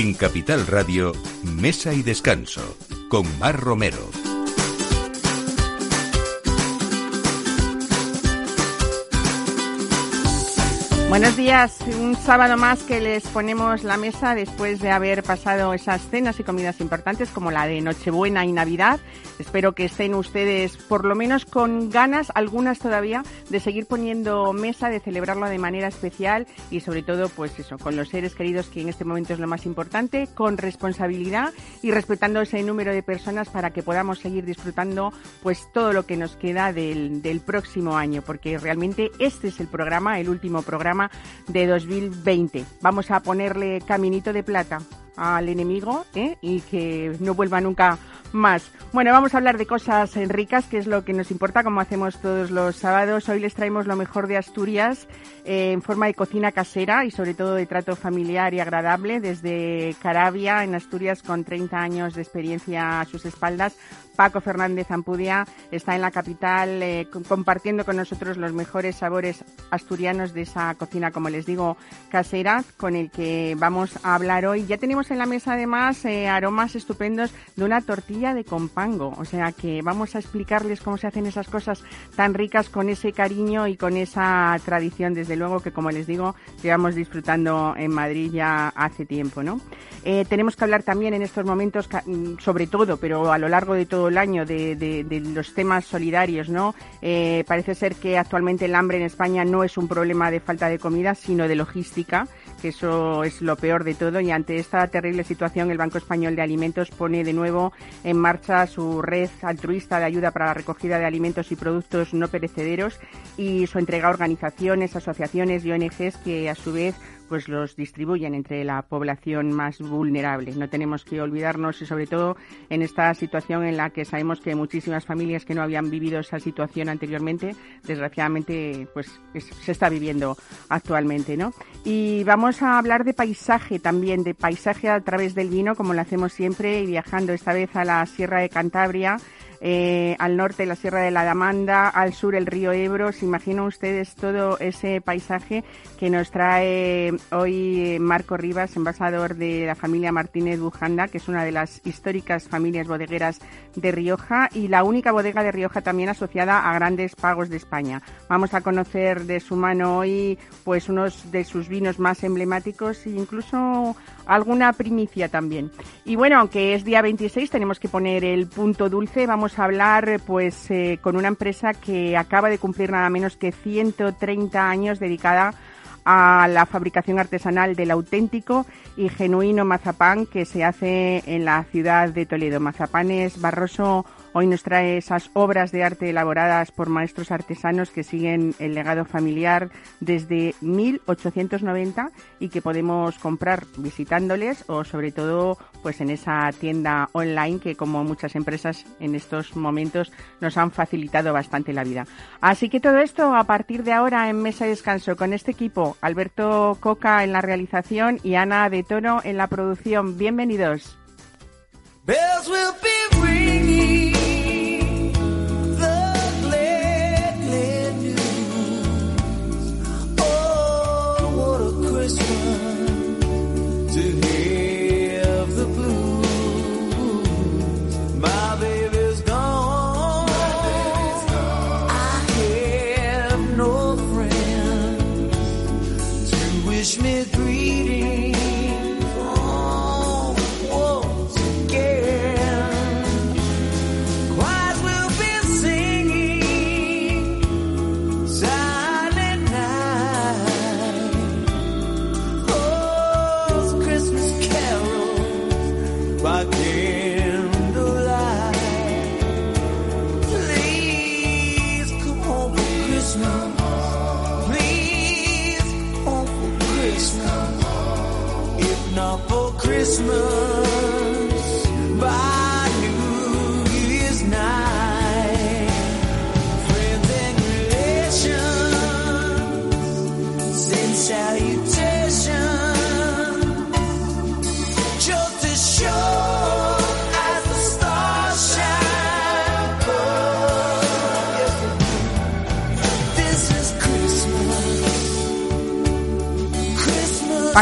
En Capital Radio, Mesa y Descanso, con Mar Romero. Buenos días, un sábado más que les ponemos la mesa después de haber pasado esas cenas y comidas importantes como la de Nochebuena y Navidad. Espero que estén ustedes por lo menos con ganas, algunas todavía, de seguir poniendo mesa, de celebrarlo de manera especial y sobre todo, pues eso, con los seres queridos que en este momento es lo más importante, con responsabilidad y respetando ese número de personas para que podamos seguir disfrutando pues todo lo que nos queda del, del próximo año, porque realmente este es el programa, el último programa de 2020. Vamos a ponerle caminito de plata al enemigo ¿eh? y que no vuelva nunca más. Bueno, vamos a hablar de cosas ricas, que es lo que nos importa, como hacemos todos los sábados. Hoy les traemos lo mejor de Asturias eh, en forma de cocina casera y sobre todo de trato familiar y agradable desde Carabia, en Asturias, con 30 años de experiencia a sus espaldas. Paco Fernández Ampudia está en la capital eh, compartiendo con nosotros los mejores sabores asturianos de esa cocina, como les digo, casera, con el que vamos a hablar hoy. Ya tenemos en la mesa además eh, aromas estupendos de una tortilla de compango, o sea que vamos a explicarles cómo se hacen esas cosas tan ricas con ese cariño y con esa tradición, desde luego que como les digo, llevamos disfrutando en Madrid ya hace tiempo, ¿no? Eh, tenemos que hablar también en estos momentos, mm, sobre todo, pero a lo largo de todo el año, de, los temas solidarios, ¿no? Eh, parece ser que actualmente el hambre en España no es un problema de falta de comida, sino de logística, que eso es lo peor de todo. Y ante esta terrible situación, el Banco Español de Alimentos pone de nuevo en marcha su red altruista de ayuda para la recogida de alimentos y productos no perecederos y su entrega a organizaciones, asociaciones y ONGs que a su vez pues los distribuyen entre la población más vulnerable. No tenemos que olvidarnos y sobre todo en esta situación en la que sabemos que muchísimas familias que no habían vivido esa situación anteriormente, desgraciadamente pues se está viviendo actualmente, ¿no? Y vamos a hablar de paisaje también, de paisaje a través del vino, como lo hacemos siempre, y viajando esta vez a la Sierra de Cantabria eh, al norte la Sierra de la Damanda, al sur el río Ebro. ¿Se imaginan ustedes todo ese paisaje que nos trae hoy Marco Rivas, embajador de la familia Martínez Bujanda, que es una de las históricas familias bodegueras de Rioja y la única bodega de Rioja también asociada a grandes pagos de España. Vamos a conocer de su mano hoy pues unos de sus vinos más emblemáticos e incluso alguna primicia también. Y bueno, aunque es día 26, tenemos que poner el punto dulce. Vamos a hablar pues eh, con una empresa que acaba de cumplir nada menos que 130 años dedicada a la fabricación artesanal del auténtico y genuino mazapán que se hace en la ciudad de Toledo. Mazapanes Barroso Hoy nos trae esas obras de arte elaboradas por maestros artesanos que siguen el legado familiar desde 1890 y que podemos comprar visitándoles o sobre todo pues en esa tienda online que como muchas empresas en estos momentos nos han facilitado bastante la vida. Así que todo esto a partir de ahora en Mesa de Descanso con este equipo, Alberto Coca en la realización y Ana de Tono en la producción. Bienvenidos.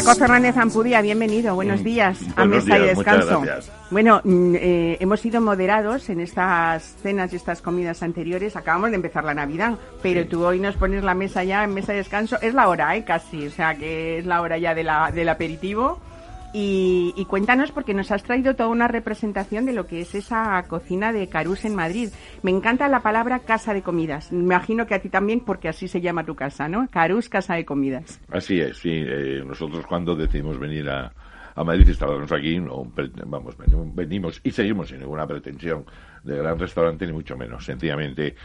Paco Fernández Ampudía, bienvenido, buenos mm, días a Mesa y Descanso. Bueno, mm, eh, hemos sido moderados en estas cenas y estas comidas anteriores. Acabamos de empezar la Navidad, pero tú hoy nos pones la mesa ya en Mesa y Descanso. Es la hora, ¿eh? Casi, o sea que es la hora ya de la, del aperitivo. Y, cuéntanos porque nos has traído toda una representación de lo que es esa cocina de Carús en Madrid. Me encanta la palabra casa de comidas. Me imagino que a ti también porque así se llama tu casa, ¿no? Carús, casa de comidas. Así es, sí. Eh, nosotros cuando decidimos venir a, a Madrid instalamos aquí, no, vamos, venimos y seguimos sin ninguna pretensión de gran restaurante ni mucho menos. Sencillamente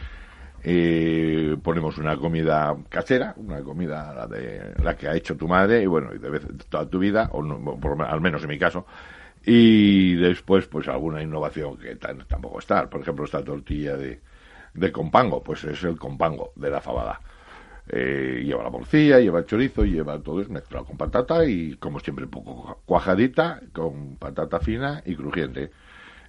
eh, ponemos una comida casera, una comida la de la que ha hecho tu madre y bueno, y de vez, toda tu vida, o al menos en mi caso, y después pues alguna innovación que tampoco está, por ejemplo esta tortilla de, de compango, pues es el compango de la fabada. Eh, lleva la morcilla, lleva el chorizo, lleva todo eso mezclado con patata y como siempre un poco cuajadita, con patata fina y crujiente.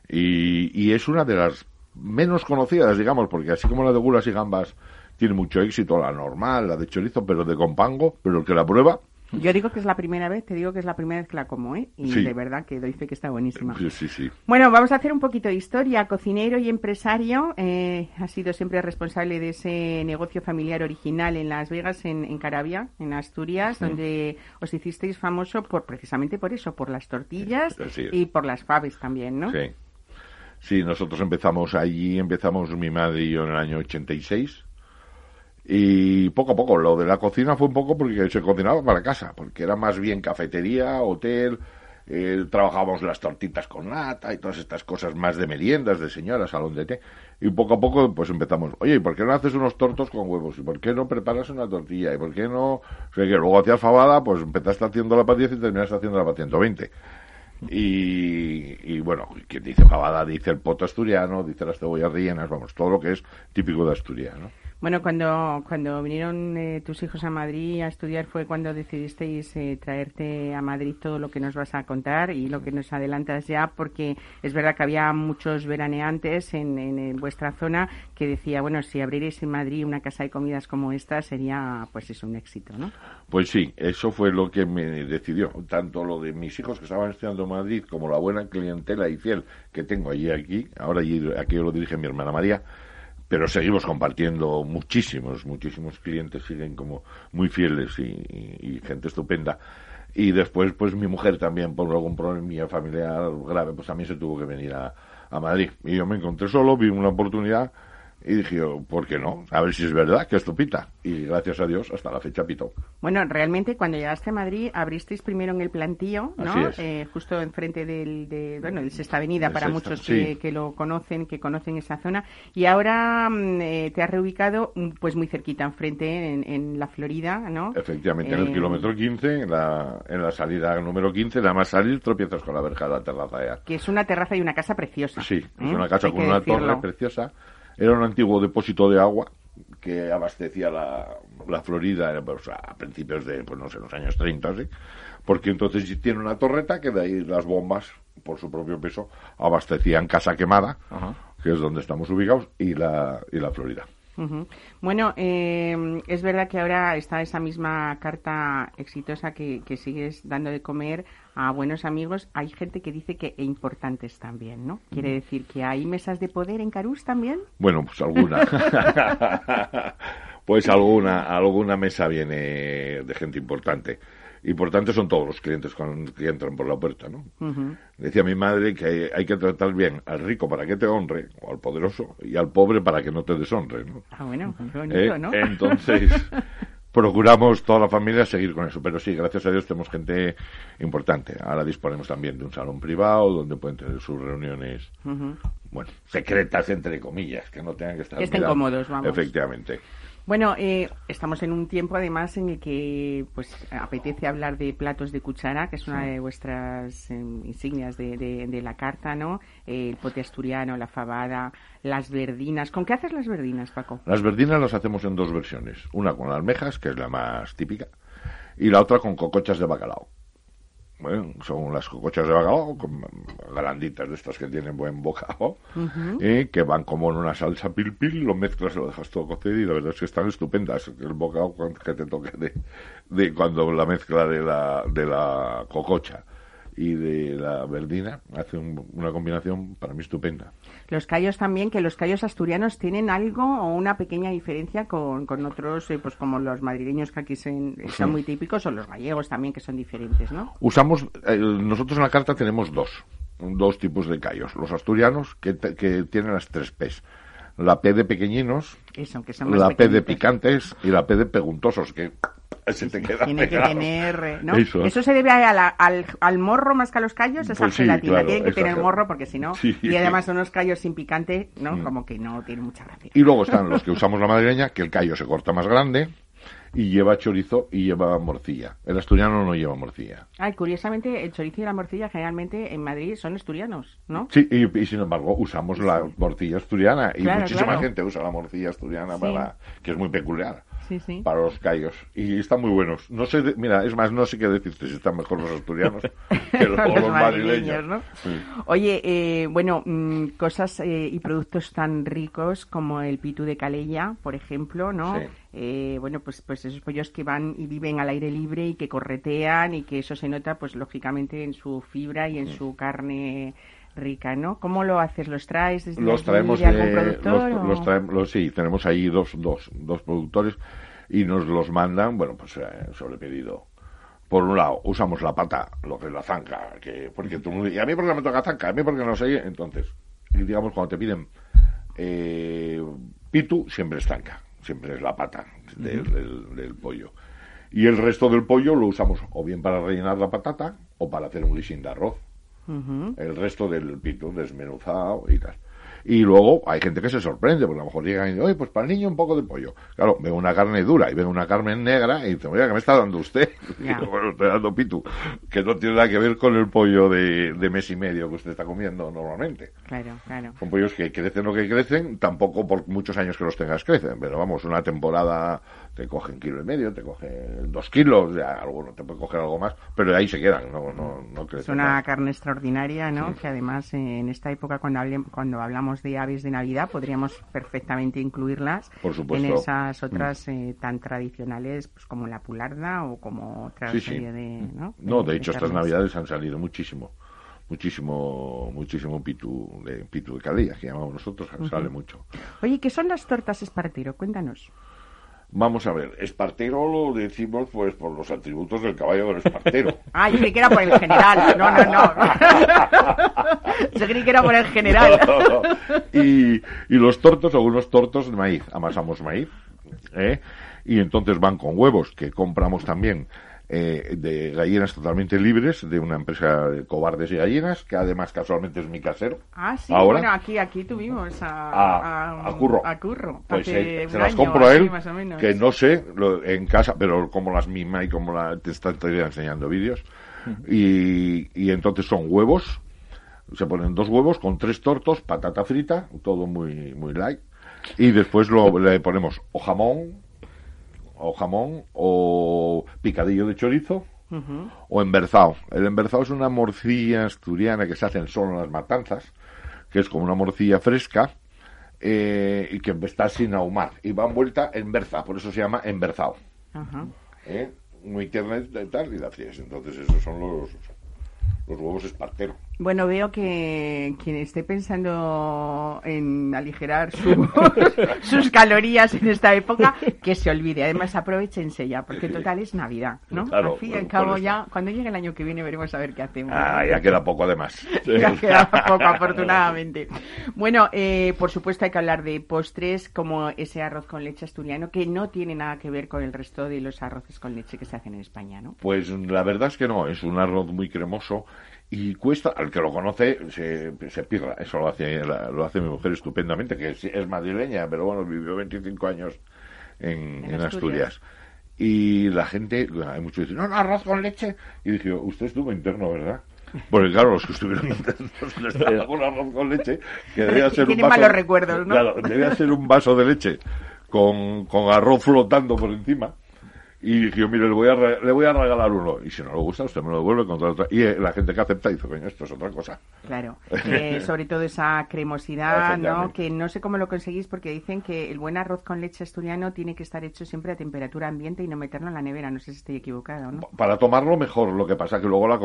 Y, y es una de las menos conocidas, digamos, porque así como la de gulas y gambas tiene mucho éxito, la normal, la de chorizo, pero de compango, pero el que la prueba... Yo digo que es la primera vez, te digo que es la primera vez que la como, ¿eh? Y de verdad que doy fe que está buenísima. Sí, sí, sí. Bueno, vamos a hacer un poquito de historia. Cocinero y empresario, eh, ha sido siempre responsable de ese negocio familiar original en Las Vegas, en, en Carabia, en Asturias, donde os hicisteis famoso por precisamente por eso, por las tortillas y por las faves también, ¿no? Sí. Sí, nosotros empezamos allí, empezamos mi madre y yo en el año 86. Y poco a poco, lo de la cocina fue un poco porque se cocinaba para casa, porque era más bien cafetería, hotel, eh, trabajábamos las tortitas con nata y todas estas cosas más de meriendas, de señora, salón de té. Y poco a poco, pues empezamos, oye, ¿y por qué no haces unos tortos con huevos? ¿Y por qué no preparas una tortilla? ¿Y por qué no...? O sea, que luego hacías fabada, pues empezaste haciendo la para 10 y terminaste haciendo la para 120. Y, bueno, quien dice fabada dice el poto asturiano, dice las cebollas rellenas, vamos, todo lo que es típico de Asturias, ¿no? Bueno, cuando, cuando vinieron eh, tus hijos a Madrid a estudiar fue cuando decidisteis eh, traerte a Madrid todo lo que nos vas a contar y lo que nos adelantas ya, porque es verdad que había muchos veraneantes en, en, vuestra zona que decía, bueno, si abrierais en Madrid una casa de comidas como esta sería, pues es un éxito, ¿no? Pues sí, eso fue lo que me decidió, tanto lo de mis hijos que estaban estudiando en Madrid como la buena clientela y fiel que tengo allí aquí, ahora allí, aquí lo dirige mi hermana María, pero seguimos compartiendo muchísimos, muchísimos clientes siguen como muy fieles y, gente estupenda. Y después, pues mi mujer también, por algún problema familiar grave, pues también se tuvo que venir a, Madrid. Y yo me encontré solo, vi una oportunidad y dije, ¿por qué no? A ver si es verdad que esto pita. Y gracias a Dios, hasta la fecha pitó. Bueno, realmente cuando llegaste a Madrid, abristeis primero en el plantío, ¿no? Eh, justo enfrente del, de, bueno, de Sexta Avenida, para muchos que, lo conocen, que conocen esa zona. Y ahora mm, eh, te has reubicado, mm, pues muy cerquita, enfrente, en, en la Florida, ¿no? Efectivamente, en el eh, kilómetro 15, en la, en la salida número 15, nada más salir, tropiezas con la verja de la terraza. Que es una terraza y una casa preciosa. Sí, es una casa con una torre preciosa era un antiguo depósito de agua que abastecía la, la Florida pues, a principios de, pues no sé, los años 30, ¿sí? porque entonces tiene una torreta que de ahí las bombas, por su propio peso, abastecían Casa Quemada, que es donde estamos ubicados, y la, y la Florida. Bueno, eh, es verdad que ahora está esa misma carta exitosa que, sigues dando de comer a buenos amigos. Hay gente que dice que importantes también, ¿no? Quiere decir que hay mesas de poder en Carús también. Bueno, pues alguna. pues alguna, alguna mesa viene de gente importante y por tanto son todos los clientes que entran por la puerta, ¿no? Decía mi madre que hay, que tratar bien al rico para que te honre, o al poderoso, y al pobre para que no te deshonre, ¿no? Ah, bueno, qué bonito, eh, ¿no? Entonces, procuramos toda la familia seguir con eso, pero sí, gracias a Dios tenemos gente importante. Ahora disponemos también de un salón privado donde pueden tener sus reuniones, bueno, secretas entre comillas, que no tengan que estar... Que estén cómodos, vamos. Efectivamente. Bueno, eh, estamos en un tiempo además en el que pues apetece hablar de platos de cuchara, que es una de vuestras em, insignias de, de, la carta, ¿no? el pote asturiano, la fabada, las verdinas. ¿Con qué haces las verdinas, Paco? Las verdinas las hacemos en dos versiones. Una con almejas, que es la más típica, y la otra con cocochas de bacalao. Son las cocochas de bacalao, granditas de estas que tienen buen bocado, ¿eh? que van como en una salsa pil pil, lo mezclas, lo dejas todo cocido y la verdad es que están estupendas. El bocado que te toque de, de cuando la mezcla de la, de la cococha y de la verdina hace una combinación para mí estupenda. Los callos también, que los callos asturianos tienen algo o una pequeña diferencia con, con otros, eh, pues como los madrileños que aquí son, son muy típicos, o los gallegos también, que son diferentes, ¿no? Usamos, eh, nosotros en la carta tenemos dos, dos tipos de callos. Los asturianos, que, que tienen las tres P's la P de pequeñinos, la P de picantes y la P de preguntosos, que se te queda Tiene que tener, ¿no? Eso. se debe al, al, morro más que a los callos, esa pues gelatina. Tienen que tener morro porque si no, y además son unos callos sin picante, ¿no? Mm. Como que no tiene mucha gracia. Y luego están los que usamos la madrileña, que el callo se corta más grande, y lleva chorizo y lleva morcilla. El asturiano no lleva morcilla. Ay, curiosamente, el chorizo y la morcilla generalmente en Madrid son asturianos, ¿no? Sí, y, sin embargo usamos la morcilla asturiana y muchísima gente usa la morcilla asturiana para que es muy peculiar para los callos. Y están muy buenos. No sé, mira, es más, no sé qué decirte si están mejor los asturianos que los, madrileños. ¿no? Oye, eh, bueno, mm, cosas eh, y productos tan ricos como el pitu de Calella, por ejemplo, ¿no? Eh, bueno, pues, pues esos pollos que van y viven al aire libre y que corretean y que eso se nota, pues lógicamente en su fibra y en su carne rica, ¿no? ¿Cómo lo haces? ¿Los traes desde los traemos de, algún productor? Los, traemos, sí, tenemos ahí dos, dos, dos productores y nos los mandan, bueno, pues eh, sobre pedido. Por un lado, usamos la pata, lo que es la zanca, que, porque tú, y a mí porque me toca zanca, a mí porque no sé, entonces, digamos, cuando te piden eh, pitu, siempre es zanca, siempre es la pata del, del, pollo. Y el resto del pollo lo usamos o bien para rellenar la patata o para hacer un guisín de arroz el resto del pito desmenuzado y tal. Y luego hay gente que se sorprende, porque a lo mejor llegan y dicen, oye, pues para el niño un poco de pollo. Claro, veo una carne dura y veo una carne negra y dice, oye, ¿qué me está dando usted? bueno, estoy dando pitu, que no tiene nada que ver con el pollo de, de mes y medio que usted está comiendo normalmente. Claro, claro. Son pollos que crecen lo que crecen, tampoco por muchos años que los tengas crecen, pero vamos, una temporada te cogen kilo y medio, te cogen dos kilos, ya alguno te puede coger algo más, pero ahí se quedan, no, no, no Es una carne extraordinaria, ¿no? Que además en esta época cuando, cuando hablamos de aves de Navidad podríamos perfectamente incluirlas en esas otras mm. eh, tan tradicionales pues como la pularda o como otra serie de... ¿no? no, de, hecho estas Navidades han salido muchísimo muchísimo muchísimo pitu de pitu de calilla que llamamos nosotros sale mucho. Oye qué son las tortas espartero cuéntanos Vamos a ver, espartero lo decimos pues por los atributos del caballo del espartero. ah, yo creí que era por el general. No, no, no. yo creí que era por el general. y, y los tortos son unos tortos de maíz. Amasamos maíz, ¿eh? Y entonces van con huevos que compramos también eh, de gallinas totalmente libres de una empresa de cobardes y gallinas que además casualmente es mi casero. Ah, sí, Ahora, bueno, aquí, aquí tuvimos a, a, Curro. A Curro pues se, las compro a él, que no sé, en casa, pero como las mima y como la, te está, enseñando vídeos. y, y entonces son huevos, se ponen dos huevos con tres tortos, patata frita, todo muy, muy light. Y después lo, le ponemos o jamón, o jamón o picadillo de chorizo o emberzado. El emberzado es una morcilla asturiana que se hace solo en las matanzas, que es como una morcilla fresca eh, y que está sin ahumar y va envuelta en berza, por eso se llama emberzado. ¿Eh? Muy tierna y tal, y la fríes. Entonces esos son los, los huevos espartero. Bueno, veo que quien esté pensando en aligerar sus calorías en esta época, que se olvide. Además, aprovechense ya, porque total es Navidad, ¿no? al fin y al cabo, ya, cuando llegue el año que viene, veremos a ver qué hacemos. Ah, ya queda poco, además. ya queda poco, afortunadamente. Bueno, eh, por supuesto, hay que hablar de postres, como ese arroz con leche asturiano, que no tiene nada que ver con el resto de los arroces con leche que se hacen en España, ¿no? Pues la verdad es que no, es un arroz muy cremoso y cuesta, al que lo conoce se, se pirra, eso lo hace, lo hace mi mujer estupendamente, que es, madrileña, pero bueno, vivió 25 años en, Asturias. Y la gente, hay muchos que dicen, no, no, arroz con leche. Y dije, usted estuvo interno, ¿verdad? Porque claro, los que estuvieron internos les un arroz con leche, que debía ser un vaso... malos recuerdos, ¿no? Claro, debía ser un vaso de leche con, con arroz flotando por encima Y dije, mire, le voy, a, le voy a regalar uno. Y si no le gusta, usted me lo devuelve contra otra. Y eh, la gente que acepta dice, coño, esto es otra cosa. Claro. Eh, sobre todo esa cremosidad, ¿no? Que no sé cómo lo conseguís porque dicen que el buen arroz con leche asturiano tiene que estar hecho siempre a temperatura ambiente y no meterlo en la nevera. No sé si estoy equivocado, ¿no? Para tomarlo mejor. Lo que pasa que luego la,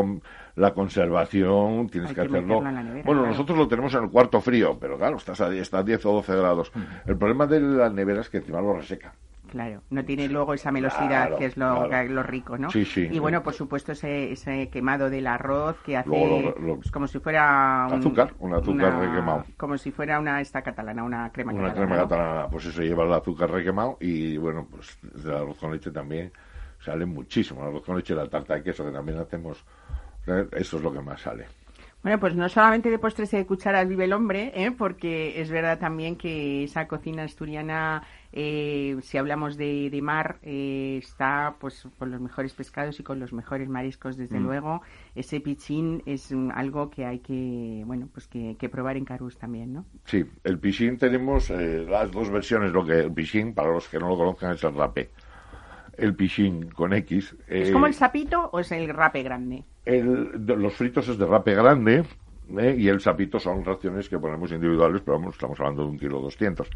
la conservación tienes que, hacerlo. bueno, nosotros lo tenemos en el cuarto frío, pero claro, estás a, está a 10 o 12 grados. El problema de la nevera es que encima lo reseca. Claro, no tiene luego esa melosidad que es lo, lo, rico, ¿no? Sí, sí. Y bueno, por supuesto, ese, ese quemado del arroz que hace pues, como si fuera... Un, azúcar, un azúcar requemado. Como si fuera una esta catalana, una crema una catalana. crema catalana, pues eso lleva el azúcar requemado y bueno, pues del arroz con leche también sale muchísimo. El arroz con leche y la tarta de queso que también hacemos, eso es lo que más sale. Bueno, pues no solamente de postres y de cucharas vive el hombre, ¿eh? porque es verdad también que esa cocina asturiana, eh, si hablamos de, mar, eh, está pues con los mejores pescados y con los mejores mariscos, desde mm. luego. Ese pichín es algo que hay que, bueno, pues que, probar en Carús también, ¿no? Sí, el pichín tenemos las dos versiones. Lo que el pichín, para los que no lo conozcan, es el rape el pichín con X. ¿Es como el sapito o es el rape grande? El, los fritos es de rape grande ¿eh? y el sapito son raciones que ponemos individuales, pero vamos, estamos hablando de un kilo doscientos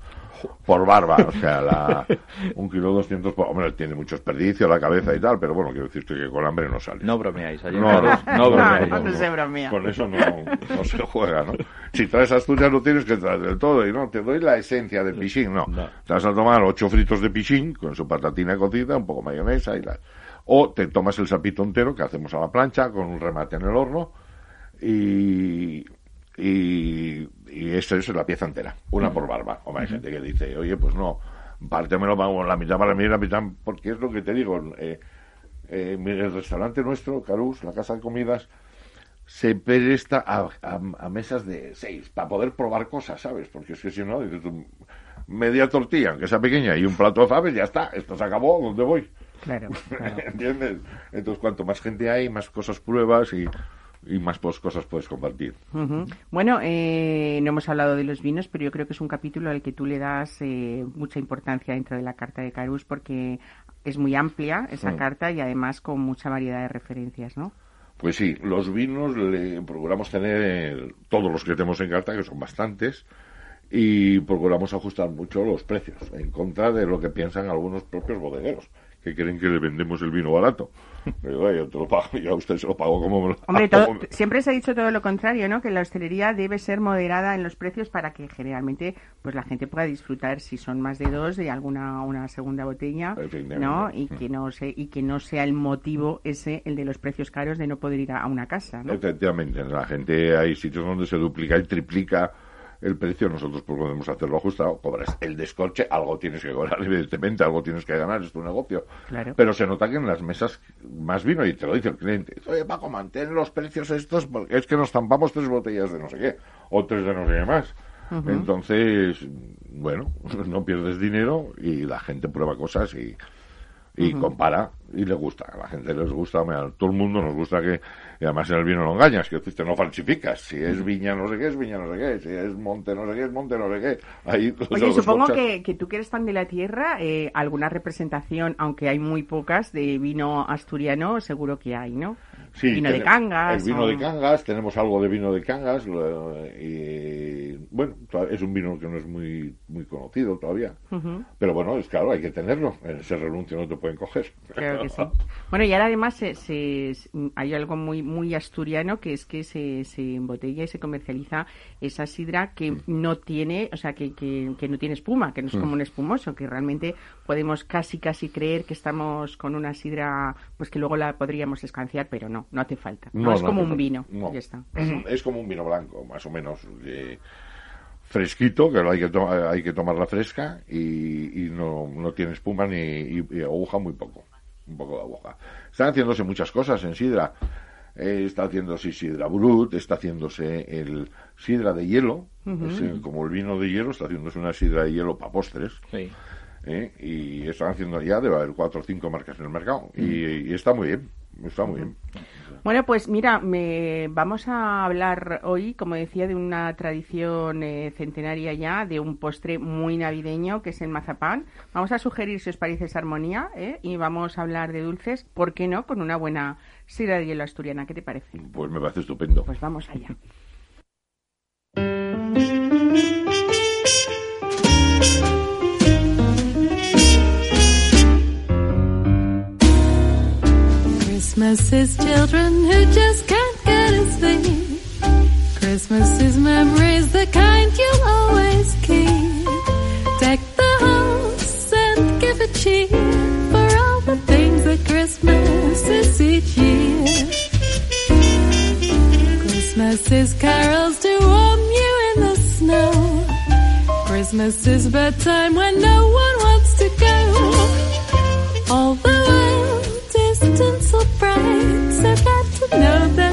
por barba, o sea, la, un kilo doscientos, por, hombre, tiene mucho desperdicio la cabeza y tal, pero bueno, quiero decirte que con hambre no sale. No bromeáis, no, no, no, bromeáis. No, se bromea. Con eso no, no se juega, ¿no? Si traes Asturias no tienes que traer del todo, y no, te doy la esencia del pichín, no. Te vas a tomar ocho fritos de pichín con su patatina cocida, un poco mayonesa y la... O te tomas el sapito entero que hacemos a la plancha con un remate en el horno y, y, y esto es la pieza entera, una por barba. O hay gente que dice, oye, pues no, pártemelo la mitad para mí y la mitad, porque es lo que te digo, eh, eh, el restaurante nuestro, Carús, la casa de comidas, se presta a, a, mesas de seis para poder probar cosas, ¿sabes? Porque es que si no, dices media tortilla, aunque sea pequeña, y un plato de faves, ya está, esto se acabó, ¿dónde voy? Claro. ¿Entiendes? Entonces, cuanto más gente hay, más cosas pruebas y y más cosas puedes compartir. Bueno, eh, no hemos hablado de los vinos, pero yo creo que es un capítulo al que tú le das eh, mucha importancia dentro de la carta de Carus porque es muy amplia esa mm. carta y además con mucha variedad de referencias, ¿no? Pues sí, los vinos le procuramos tener todos los que tenemos en carta, que son bastantes, y procuramos ajustar mucho los precios en contra de lo que piensan algunos propios bodegueros que creen que le vendemos el vino barato. Yo te lo pago, yo a usted se lo pago como me lo Hombre, siempre se ha dicho todo lo contrario, ¿no? Que la hostelería debe ser moderada en los precios para que generalmente pues la gente pueda disfrutar, si son más de dos, de alguna una segunda botella, ¿no? Y que no, se, y que no sea el motivo ese, el de los precios caros, de no poder ir a, una casa, ¿no? Efectivamente, la gente, hay sitios donde se duplica y triplica el precio, nosotros pues podemos hacerlo ajustado, cobras el descorche, algo tienes que cobrar, evidentemente, algo tienes que ganar, es tu negocio. Pero se nota que en las mesas más vino, y te lo dice el cliente, oye Paco, mantén los precios estos porque es que nos tampamos tres botellas de no sé qué, o tres de no sé qué más. Entonces, bueno, no pierdes dinero y la gente prueba cosas y, y compara y le gusta. A la gente les gusta, a todo el mundo nos gusta que, y además en el vino no engañas, que tú no falsificas. Si es viña no sé qué, es viña no sé qué. Si es monte no sé qué, es monte no sé qué. Ahí, Oye, supongo que, que, tú que eres fan de la tierra, eh, alguna representación, aunque hay muy pocas, de vino asturiano, seguro que hay, ¿no? Sí, vino de Cangas. El vino de Cangas, tenemos algo de vino de Cangas. y, bueno, es un vino que no es muy muy conocido todavía. Pero bueno, es claro, hay que tenerlo. En ese renuncio no te pueden coger. Creo que sí. Bueno, y ahora además se, hay algo muy muy asturiano que es que se, se embotella y se comercializa esa sidra que mm. no tiene, o sea, que, que, no tiene espuma, que no es mm. como un espumoso, que realmente podemos casi casi creer que estamos con una sidra, pues que luego la podríamos escanciar, pero no no, hace falta. No, es como un vino. Es como un vino blanco, más o menos. fresquito, que hay que, hay que tomarla fresca y, no, no, tiene espuma ni y, aguja muy poco. Un poco de aguja. Están haciéndose muchas cosas en sidra. Eh, está haciéndose sidra brut, está haciéndose el sidra de hielo, como el vino de hielo, está haciéndose una sidra de hielo para postres. ¿Eh? y están haciendo ya, debe haber cuatro o cinco marcas en el mercado. y, está muy bien. está muy bien. Bueno, pues mira, me, vamos a hablar hoy, como decía, de una tradición eh, centenaria ya, de un postre muy navideño que es el mazapán. Vamos a sugerir, si os parece, esa armonía, ¿eh? y vamos a hablar de dulces, ¿por qué no? Con una buena sidra de hielo asturiana, ¿qué te parece? Pues me parece estupendo. Pues vamos allá. Christmas is children who just can't get a thing. Christmas is memories, the kind you'll always keep. Deck the house and give a cheer for all the things that Christmas is each year. Christmas is carols to warm you in the snow. Christmas is bedtime when no one wants to go. To know that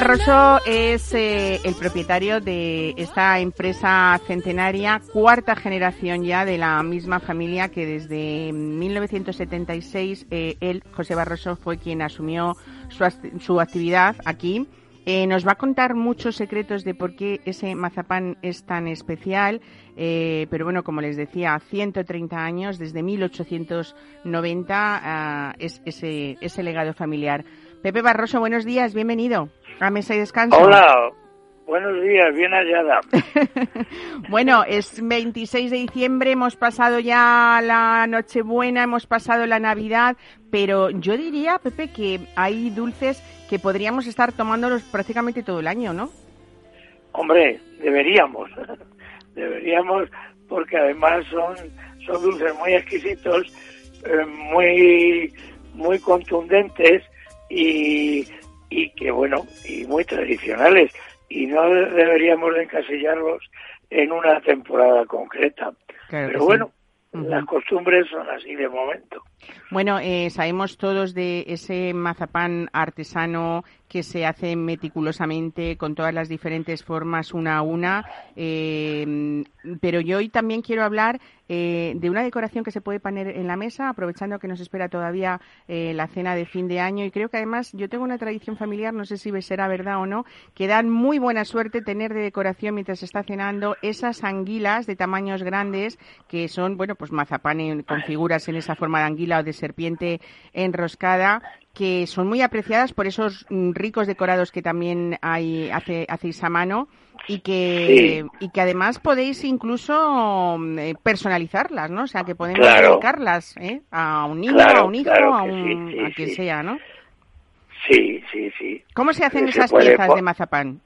Barroso es eh, el propietario de esta empresa centenaria, cuarta generación ya de la misma familia que desde 1976 eh, él, José Barroso, fue quien asumió su, su actividad aquí. Eh, nos va a contar muchos secretos de por qué ese mazapán es tan especial, eh, pero bueno, como les decía, 130 años, desde 1890, ah, es ese, ese legado familiar. Pepe Barroso, buenos días, bienvenido a Mesa y Descanso. Hola, buenos días, bien hallada. Bueno, es 26 de diciembre, hemos pasado ya la Nochebuena, hemos pasado la Navidad, pero yo diría, Pepe, que hay dulces que podríamos estar tomándolos prácticamente todo el año, ¿no? Hombre, deberíamos, deberíamos, porque además son, son dulces muy exquisitos, eh, muy, muy contundentes y, y que bueno, y muy tradicionales. Y no de- deberíamos de encasillarlos en una temporada concreta. Claro Pero bueno. Las costumbres son así de momento. Bueno, eh, sabemos todos de ese mazapán artesano que se hace meticulosamente con todas las diferentes formas una a una, eh, pero yo hoy también quiero hablar eh, de una decoración que se puede poner en la mesa, aprovechando que nos espera todavía eh, la cena de fin de año. Y creo que además yo tengo una tradición familiar, no sé si será verdad o no, que dan muy buena suerte tener de decoración mientras se está cenando esas anguilas de tamaños grandes que son, bueno, pues mazapán en- con figuras en esa forma de anguila o de serpiente enroscada que son muy apreciadas por esos mm, ricos decorados que también hay hace, hacéis a mano y que Sí. y que además podéis incluso mm, eh, personalizarlas, ¿no? O sea, que podemos Claro. dedicarlas ¿eh? a un niño, Claro, a un hijo, claro a, un, sí, sí, a quien sea, ¿no? Sí, sí, sí. ¿Cómo se hacen Se esas puede piezas de mazapán?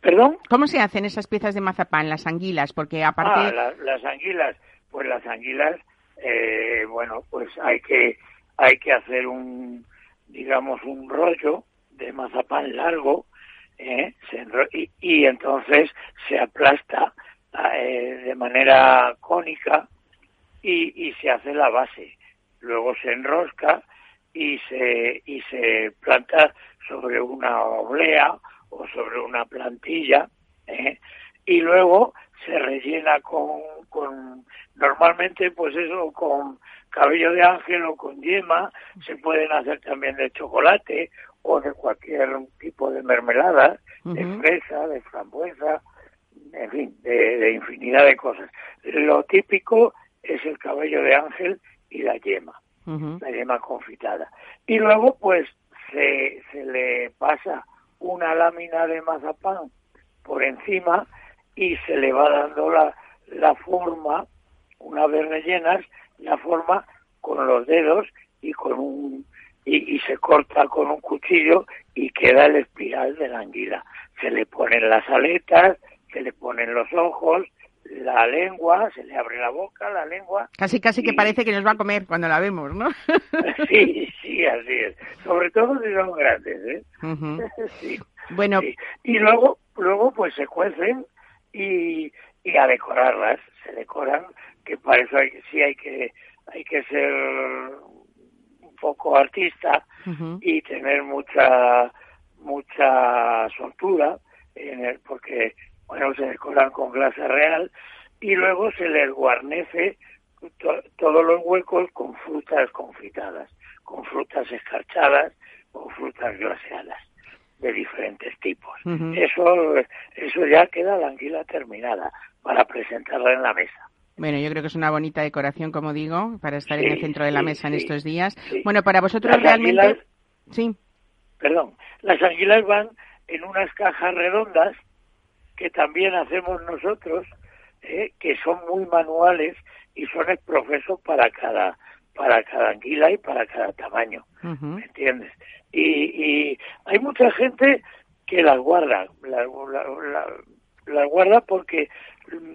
¿Perdón? ¿Cómo se hacen esas piezas de mazapán, las anguilas? Porque aparte... Ah, la- las anguilas. Pues las anguilas, eh, bueno, pues hay que hay que hacer un, digamos, un rollo de mazapán largo, ¿eh? Y, y entonces se aplasta eh, de manera cónica y, y se hace la base. Luego se enrosca y se y se planta sobre una oblea o sobre una plantilla y luego se rellena con, con normalmente pues eso con cabello de ángel o con yema se pueden hacer también de chocolate o de cualquier tipo de mermelada de fresa de frambuesa en fin de, de infinidad de cosas. Lo típico es el cabello de ángel y la yema la yema confitada. Y luego, pues, se, se le pasa una lámina de mazapán por encima y se le va dando la, la forma una vez rellenas, la forma con los dedos y con un y, y, se corta con un cuchillo y queda el espiral de la anguila. Se le ponen las aletas, se le ponen los ojos, la lengua, se le abre la boca, la lengua. Casi, casi que parece que nos va a comer cuando la vemos, ¿no? sí, sí, así es. Sobre todo si son grandes, ¿eh? sí. Bueno. Sí. Y luego, luego pues se cuecen y, y a decorarlas. Se decoran, que para eso hay, sí hay que, hay que ser un poco artista uh -huh. y tener mucha, mucha soltura en el, porque bueno, se decoran con grasa real y luego se les guarnece to todos los huecos con frutas confitadas, con frutas escarchadas o frutas glaseadas de diferentes tipos. Uh -huh. Eso eso ya queda la anguila terminada para presentarla en la mesa. Bueno, yo creo que es una bonita decoración, como digo, para estar sí, en el centro de la sí, mesa en sí, estos días. Bueno, para vosotros las realmente... Anguilas, sí. Perdón, las anguilas van en unas cajas redondas que también hacemos nosotros, eh, que son muy manuales y son el profeso para cada para cada anguila y para cada tamaño, uh -huh. ¿me entiendes? Y, y, hay mucha gente que las guarda, las, la, guarda porque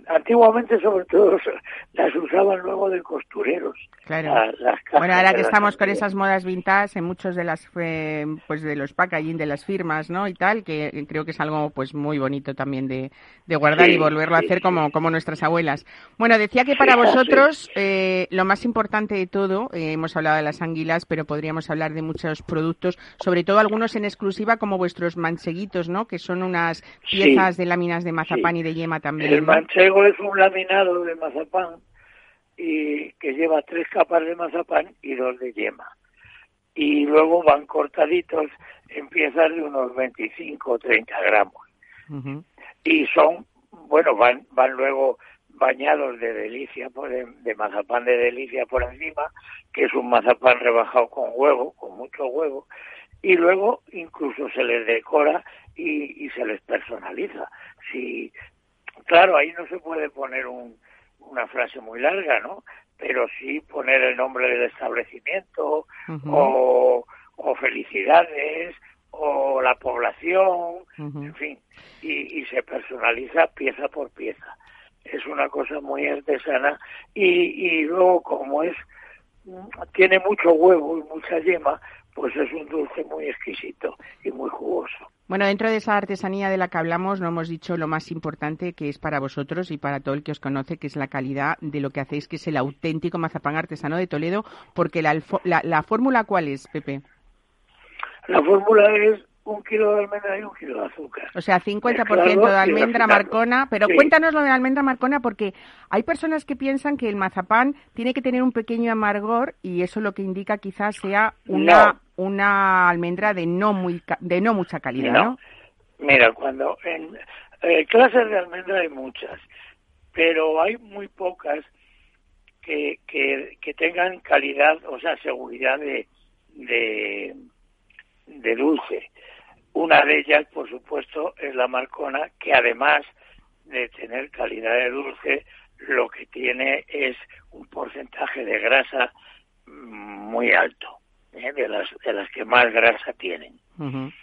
antiguamente sobre todo las usaban luego de costureros. Claro. Las bueno, ahora que estamos con esas modas vintage en muchos de las eh, pues de los packaging de las firmas, ¿no? y tal, que creo que es algo pues muy bonito también de, de guardar sí, y volverlo sí, a hacer sí. como como nuestras abuelas. Bueno, decía que para vosotros eh, lo más importante de todo, eh, hemos hablado de las anguilas, pero podríamos hablar de muchos productos, sobre todo algunos en exclusiva como vuestros mancheguitos, ¿no? Que son unas piezas de láminas de mazapán y de yema también. El ¿no? Manchego es un laminado de mazapán y que lleva tres capas de mazapán y dos de yema. Y luego van cortaditos en piezas de unos 25 o 30 gramos. Uh -huh. Y son, bueno, van, van luego bañados de delicia, por, de, de, mazapán de delicia por encima, que es un mazapán rebajado con huevo, con mucho huevo, y luego incluso se les decora y, y se les personaliza. Si, claro, ahí no se puede poner un, una frase muy larga, ¿no? Pero sí poner el nombre del establecimiento uh -huh. o, o, felicidades o la población, uh -huh. en fin, y, y, se personaliza pieza por pieza. Es una cosa muy artesana y, y luego como es tiene mucho huevo y mucha yema, pues es un dulce muy exquisito y muy jugoso. Bueno, dentro de esa artesanía de la que hablamos, no hemos dicho lo más importante que es para vosotros y para todo el que os conoce, que es la calidad de lo que hacéis, que es el auténtico mazapán artesano de Toledo, porque la, la, la fórmula, ¿cuál es, Pepe? La fórmula es un kilo de almendra y un kilo de azúcar. O sea, 50% de almendra marcona, pero sí. cuéntanos lo de la almendra marcona porque hay personas que piensan que el mazapán tiene que tener un pequeño amargor y eso lo que indica quizás sea una no. Una almendra de no muy de no mucha calidad, ¿no? ¿no? Mira, cuando en eh, clases de almendra hay muchas, pero hay muy pocas que, que, que tengan calidad, o sea, seguridad de, de, de dulce. Una de ellas, por supuesto, es la marcona, que además de tener calidad de dulce, lo que tiene es un porcentaje de grasa muy alto, ¿eh? de las de las que más grasa tienen. Uh -huh.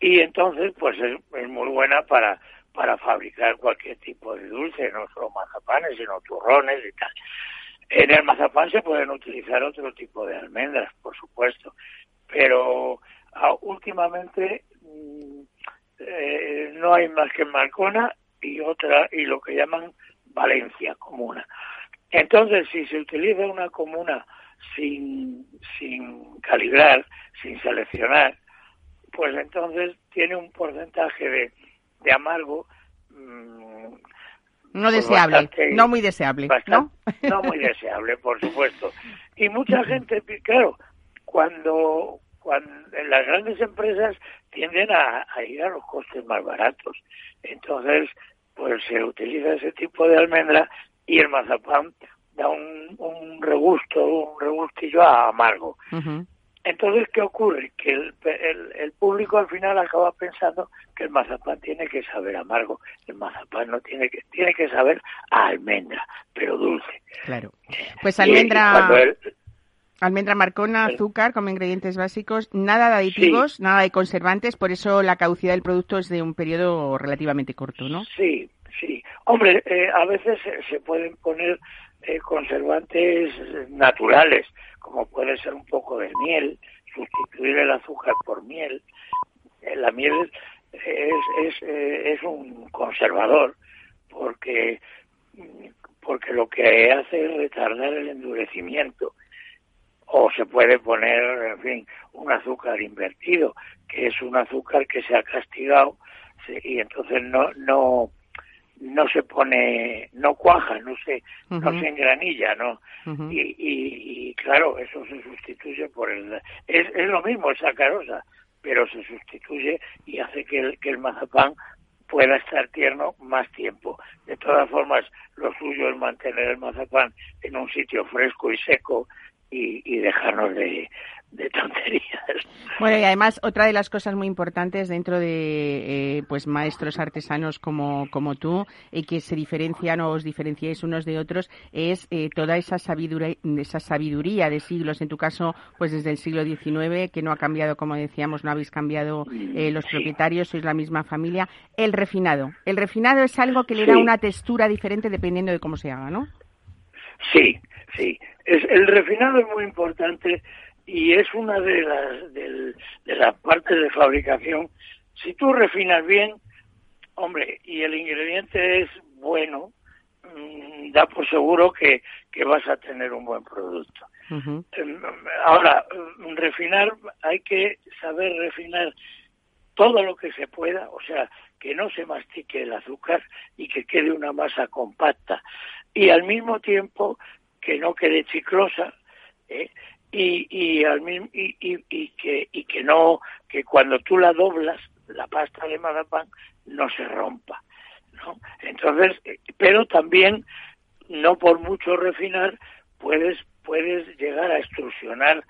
Y entonces, pues es, es, muy buena para para fabricar cualquier tipo de dulce, no solo mazapanes, sino turrones y tal. En el mazapán se pueden utilizar otro tipo de almendras, por supuesto, pero uh, últimamente eh, no hay más que Marcona y otra y lo que llaman Valencia comuna. Entonces, si se utiliza una comuna sin, sin calibrar, sin seleccionar, pues entonces tiene un porcentaje de, de amargo mmm, no pues deseable, bastante, no muy deseable, bastante, ¿no? no muy deseable, por supuesto. Y mucha gente, claro, cuando cuando las grandes empresas tienden a, a, ir a los costes más baratos. Entonces, pues se utiliza ese tipo de almendra y el mazapán da un, un regusto, un regustillo amargo. Uh -huh. Entonces, ¿qué ocurre? Que el, el, el, público al final acaba pensando que el mazapán tiene que saber amargo. El mazapán no tiene que tiene que saber a almendra, pero dulce. Claro. Pues almendra. Él, almendra marcona, azúcar como ingredientes básicos, nada de aditivos, sí. nada de conservantes, por eso la caducidad del producto es de un periodo relativamente corto, ¿no? Sí, sí. Hombre, eh, a veces se, se pueden poner eh, conservantes naturales, como puede ser un poco de miel, sustituir el azúcar por miel. Eh, la miel es, es, eh, es un conservador porque, porque lo que hace es retardar el endurecimiento. O se puede poner, en fin, un azúcar invertido, que es un azúcar que se ha castigado y entonces no, no, no se pone, no cuaja, no se, uh -huh. no se engranilla, ¿no? Uh -huh. y, y, y, claro, eso se sustituye por el, es, es lo mismo, es sacarosa, pero se sustituye y hace que el, que el mazapán pueda estar tierno más tiempo. De todas formas, lo suyo es mantener el mazapán en un sitio fresco y seco y, y dejarnos de, de tonterías. Bueno, y además otra de las cosas muy importantes dentro de eh, pues maestros artesanos como, como tú y que se diferencian o os diferenciáis unos de otros es eh, toda esa sabiduría, esa sabiduría de siglos, en tu caso pues desde el siglo XIX que no ha cambiado, como decíamos, no habéis cambiado eh, los sí. propietarios, sois la misma familia. El refinado, el refinado es algo que le da una textura diferente dependiendo de cómo se haga, ¿no? Sí, sí. Es, el refinado es muy importante y es una de las, de, de las partes de fabricación. Si tú refinas bien, hombre, y el ingrediente es bueno, mmm, da por seguro que, que, vas a tener un buen producto. Uh -huh. Ahora, refinar, hay que saber refinar todo lo que se pueda, o sea, que no se mastique el azúcar y que quede una masa compacta. Y al mismo tiempo que no quede chiclosa, ¿eh? y, y, al mismo, y, y, y, que, y que no, que cuando tú la doblas, la pasta de mazapán no se rompa, ¿no? Entonces, pero también, no por mucho refinar, puedes, puedes llegar a extrusionar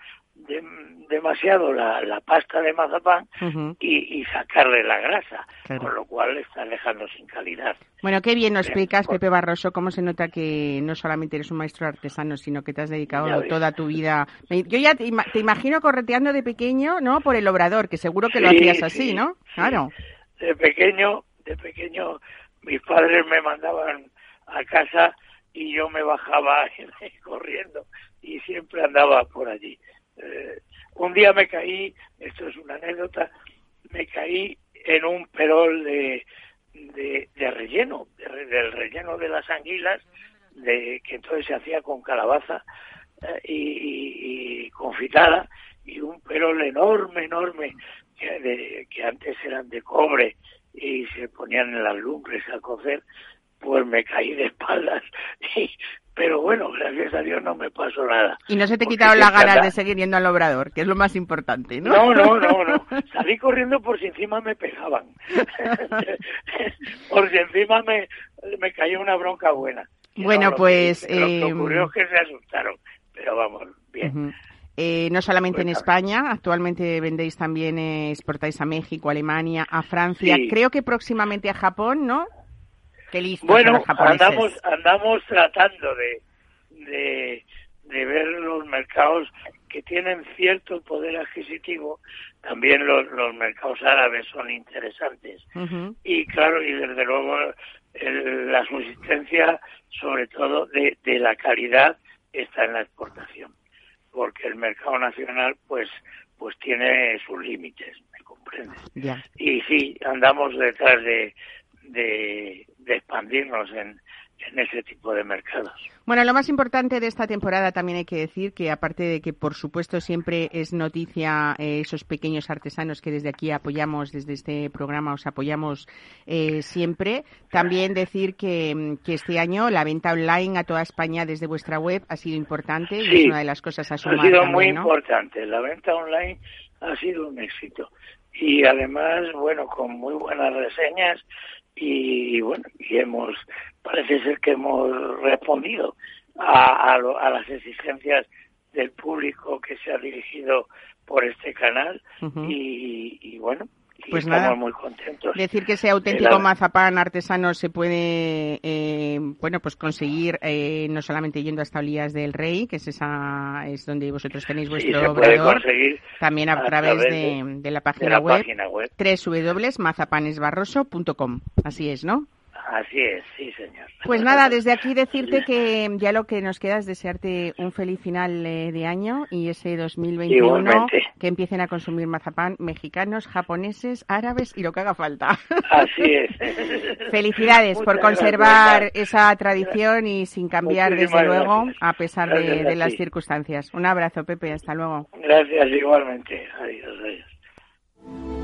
de, demasiado la, la, pasta de mazapán uh -huh. y, y, sacarle la grasa, claro. con lo cual le estás dejando sin calidad. Bueno, qué bien nos explicas, Pepe Barroso, cómo se nota que no solamente eres un maestro artesano, sino que te has dedicado toda tu vida. Yo ya te, te, imagino correteando de pequeño, ¿no? Por el obrador, que seguro que sí, lo hacías así, sí, ¿no? Claro. De pequeño, de pequeño, mis padres me mandaban a casa y yo me bajaba corriendo y siempre andaba por allí. Eh, un día me caí, esto es una anécdota, me caí en un perol de, de, relleno, de, del relleno de las anguilas, de, que entonces se hacía con calabaza eh, y, confitada, y un perol enorme, enorme, que, que antes eran de cobre y se ponían en las lumbres a cocer, pues me caí de espaldas y pero bueno, gracias a Dios no me pasó nada. Y no se te quitaron las ganas de seguir yendo al obrador, que es lo más importante, ¿no? No, no, no, no. Salí corriendo por si encima me pegaban. por si encima me, me cayó una bronca buena. Bueno, no, pues... Lo que, eh... lo que ocurrió es que se asustaron, pero vamos, bien. Uh -huh. Eh, no solamente pues, en España, actualmente vendéis también, eh, exportáis a México, a Alemania, a Francia, sí. creo que próximamente a Japón, ¿no? Bueno, andamos, andamos tratando de, de, de, ver los mercados que tienen cierto poder adquisitivo. También los, los mercados árabes son interesantes. Uh -huh. Y claro, y desde luego el, la subsistencia, sobre todo de, de la calidad, está en la exportación. Porque el mercado nacional, pues, pues tiene sus límites, ¿me comprendes? Yeah. Y sí, andamos detrás de, de, de expandirnos en, en ese tipo de mercados. Bueno, lo más importante de esta temporada también hay que decir que aparte de que por supuesto siempre es noticia eh, esos pequeños artesanos que desde aquí apoyamos, desde este programa os apoyamos eh, siempre, también decir que, que, este año la venta online a toda España desde vuestra web ha sido importante sí, y es una de las cosas a sumar. Ha sido también, muy ¿no? importante, la venta online ha sido un éxito y además, bueno, con muy buenas reseñas y bueno, y hemos, parece ser que hemos respondido a, a, lo, a las exigencias del público que se ha dirigido por este canal y, y bueno, Pues estamos nada. muy contentos. Decir que ese auténtico la- mazapán artesano se puede, eh, bueno, pues conseguir eh, no solamente yendo hasta Olías del Rey, que es esa, es donde vosotros tenéis Sí, vuestro puede obrador, también a, a través través de, de- de la de página la web página web. www.mazapanesbarroso.com. Así es, ¿no? Así es, sí, señor. Pues nada, desde aquí decirte que ya lo que nos queda es desearte un feliz final eh, de año y ese 2021 Igualmente. que empiecen a consumir mazapán mexicanos, japoneses, árabes y lo que haga falta. Así es. Felicidades por conservar gracias. esa tradición y sin cambiar Muchísimas desde luego gracias. a pesar de, de las circunstancias. Un abrazo, Pepe, hasta luego. Gracias igualmente. Adiós, adiós.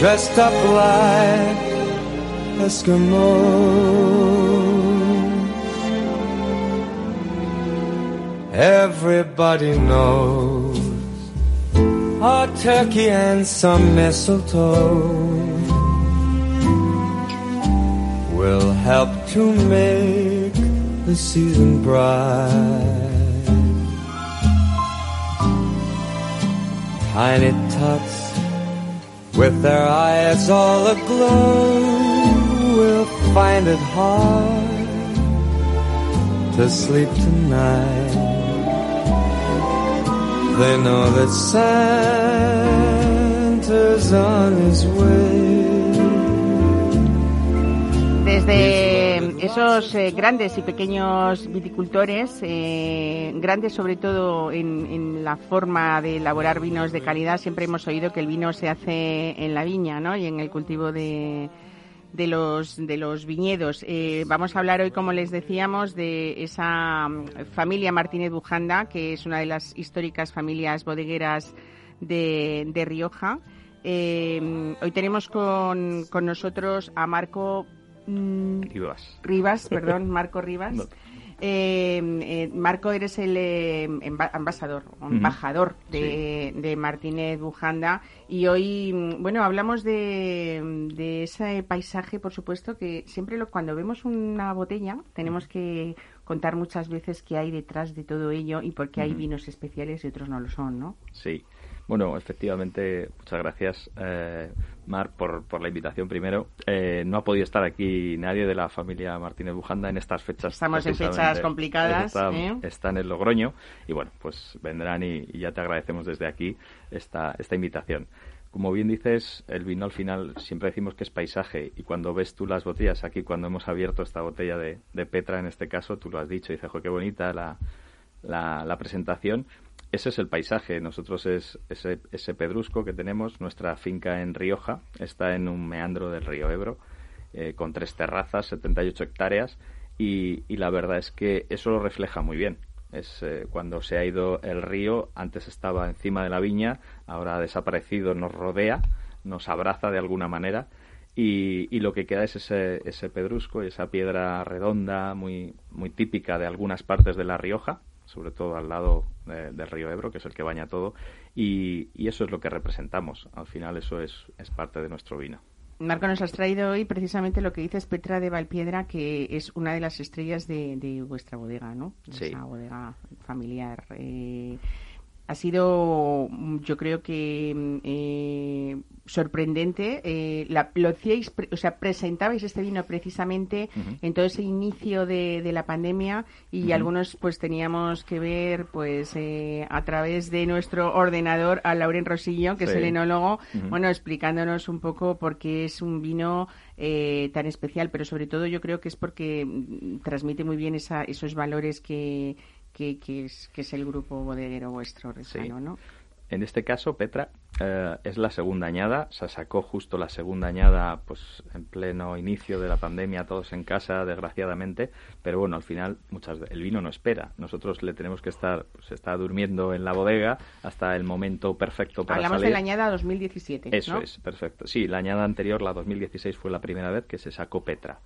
dressed up like Eskimos. Everybody knows a turkey and some mistletoe will help to make the season bright. Tiny tots with their eyes all aglow will find it hard to sleep tonight. They know that Santa's on his way. Desde esos eh, grandes y pequeños viticultores, eh, grandes sobre todo en, la forma de elaborar vinos de calidad, siempre hemos oído que el vino se hace en la viña ¿no? y en el cultivo de, de los, de los viñedos. Eh, vamos a hablar hoy, como les decíamos, de esa mm, familia Martínez Bujanda, que es una de las históricas familias bodegueras de, de Rioja. Hoy tenemos con, con nosotros a Marco mm, Rivas. Rivas, perdón, Marco Rivas. No. Eh, eh, Marco, eres el eh, ambasador, embajador de, de Martínez Bujanda y hoy, mm, bueno, hablamos de, de ese paisaje, por supuesto, que siempre lo, cuando vemos una botella tenemos que contar muchas veces qué hay detrás de todo ello y por qué hay vinos especiales y otros no lo son, ¿no? Sí. Bueno, efectivamente, muchas gracias, eh, Mar, por, por la invitación primero. Eh, no ha podido estar aquí nadie de la familia Martínez Bujanda en estas fechas. Estamos en fechas complicadas, Está, ¿eh? en el Logroño y bueno, pues vendrán y, y ya te agradecemos desde aquí esta, esta invitación. Como bien dices, el vino al final siempre decimos que es paisaje y cuando ves tú las botellas, aquí cuando hemos abierto esta botella de, de Petra en este caso, tú lo has dicho, y dices, "Jo, qué bonita la, la, la presentación. Ese es el paisaje. Nosotros es ese, ese pedrusco que tenemos. Nuestra finca en Rioja está en un meandro del río Ebro, eh, con tres terrazas, 78 hectáreas. Y, la verdad es que eso lo refleja muy bien. Es eh, cuando se ha ido el río, antes estaba encima de la viña, ahora ha desaparecido, nos rodea, nos abraza de alguna manera. Y, lo que queda es ese, ese pedrusco esa piedra redonda muy, muy típica de algunas partes de La Rioja, sobre todo al lado eh, del río Ebro, que es el que baña todo, y, y eso es lo que representamos. Al final eso es, es parte de nuestro vino. Marco, nos has traído hoy precisamente lo que dices Petra de Valpiedra, que es una de las estrellas de, de vuestra bodega, ¿no? Sí. Esa bodega familiar. Eh, ha sido, mm, yo creo que mm, eh, sorprendente. Eh, la- lo hacíais, o sea, presentabais este vino precisamente en todo ese inicio de, de la pandemia y algunos pues teníamos que ver pues eh, a través de nuestro ordenador a Lauren Rosillo, que es el enólogo, bueno, explicándonos un poco por qué es un vino eh, tan especial, pero sobre todo yo creo que es porque mm, transmite muy bien esa, esos valores que, que, que es, que es el grupo bodeguero vuestro, Sí. ¿no? En este caso, Petra eh, es la segunda añada. Se sacó justo la segunda añada pues en pleno inicio de la pandemia, todos en casa, desgraciadamente. Pero bueno, al final muchas el vino no espera. Nosotros le tenemos que estar, pues está durmiendo en la bodega hasta el momento perfecto para Hablamos salir. de la añada 2017, Eso ¿no? es, perfecto. Sí, la añada anterior, la 2016, fue la primera vez que se sacó Petra.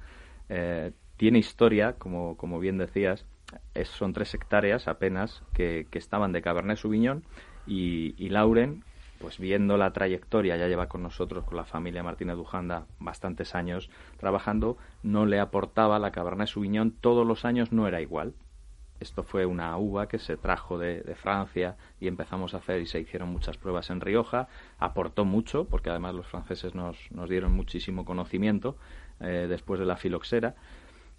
Eh, tiene historia, como, como bien decías, es- son tres hectáreas apenas que, estaban de Cabernet Sauvignon y, y Lauren, pues viendo la trayectoria, ya lleva con nosotros, con la familia Martínez Dujanda, bastantes años trabajando, no le aportaba la Cabernet Sauvignon, todos los años no era igual. Esto fue una uva que se trajo de, de Francia y empezamos a hacer y se hicieron muchas pruebas en Rioja. Aportó mucho, porque además los franceses nos, nos dieron muchísimo conocimiento eh, después de la filoxera.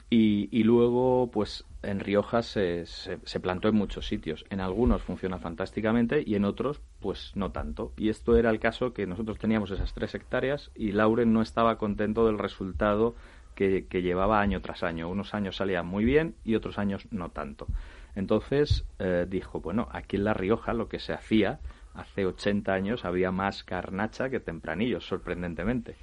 Y, y luego, pues en Rioja se, se, plantó en muchos sitios. En algunos funciona fantásticamente y en otros, pues no tanto. Y esto era el caso que nosotros teníamos esas tres hectáreas y Lauren no estaba contento del resultado que, que llevaba año tras año. Unos años salía muy bien y otros años no tanto. Entonces eh, dijo, bueno, aquí en La Rioja lo que se hacía hace 80 años había más garnacha que tempranillos, sorprendentemente.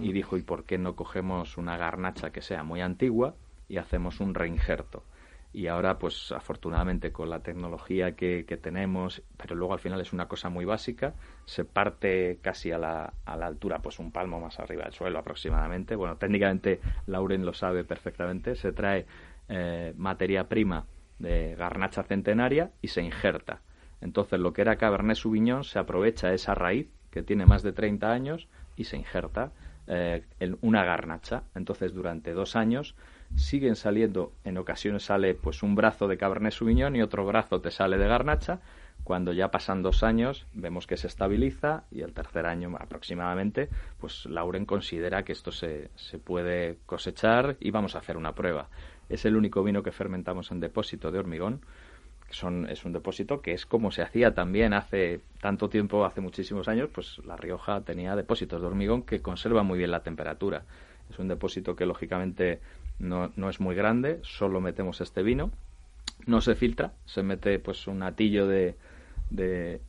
Y dijo, ¿y por qué no cogemos una garnacha que sea muy antigua y hacemos un reinjerto? Y ahora, pues afortunadamente con la tecnología que, que tenemos, pero luego al final es una cosa muy básica, se parte casi a la, a la altura, pues un palmo más arriba del suelo aproximadamente. Bueno, técnicamente Lauren lo sabe perfectamente, se trae eh, materia prima de garnacha centenaria y se injerta. Entonces lo que era Cabernet Sauvignon se aprovecha esa raíz que tiene más de 30 años y se injerta eh, en una garnacha. Entonces durante dos años siguen saliendo, en ocasiones sale pues un brazo de Cabernet Sauvignon y otro brazo te sale de garnacha. Cuando ya pasan dos años vemos que se estabiliza y el tercer año aproximadamente, pues Lauren considera que esto se, se puede cosechar y vamos a hacer una prueba. Es el único vino que fermentamos en depósito de hormigón son, es un depósito que es como se hacía también hace tanto tiempo, hace muchísimos años, pues La Rioja tenía depósitos de hormigón que conservan muy bien la temperatura. Es un depósito que lógicamente no, no es muy grande, solo metemos este vino, no se filtra, se mete pues un atillo de, de,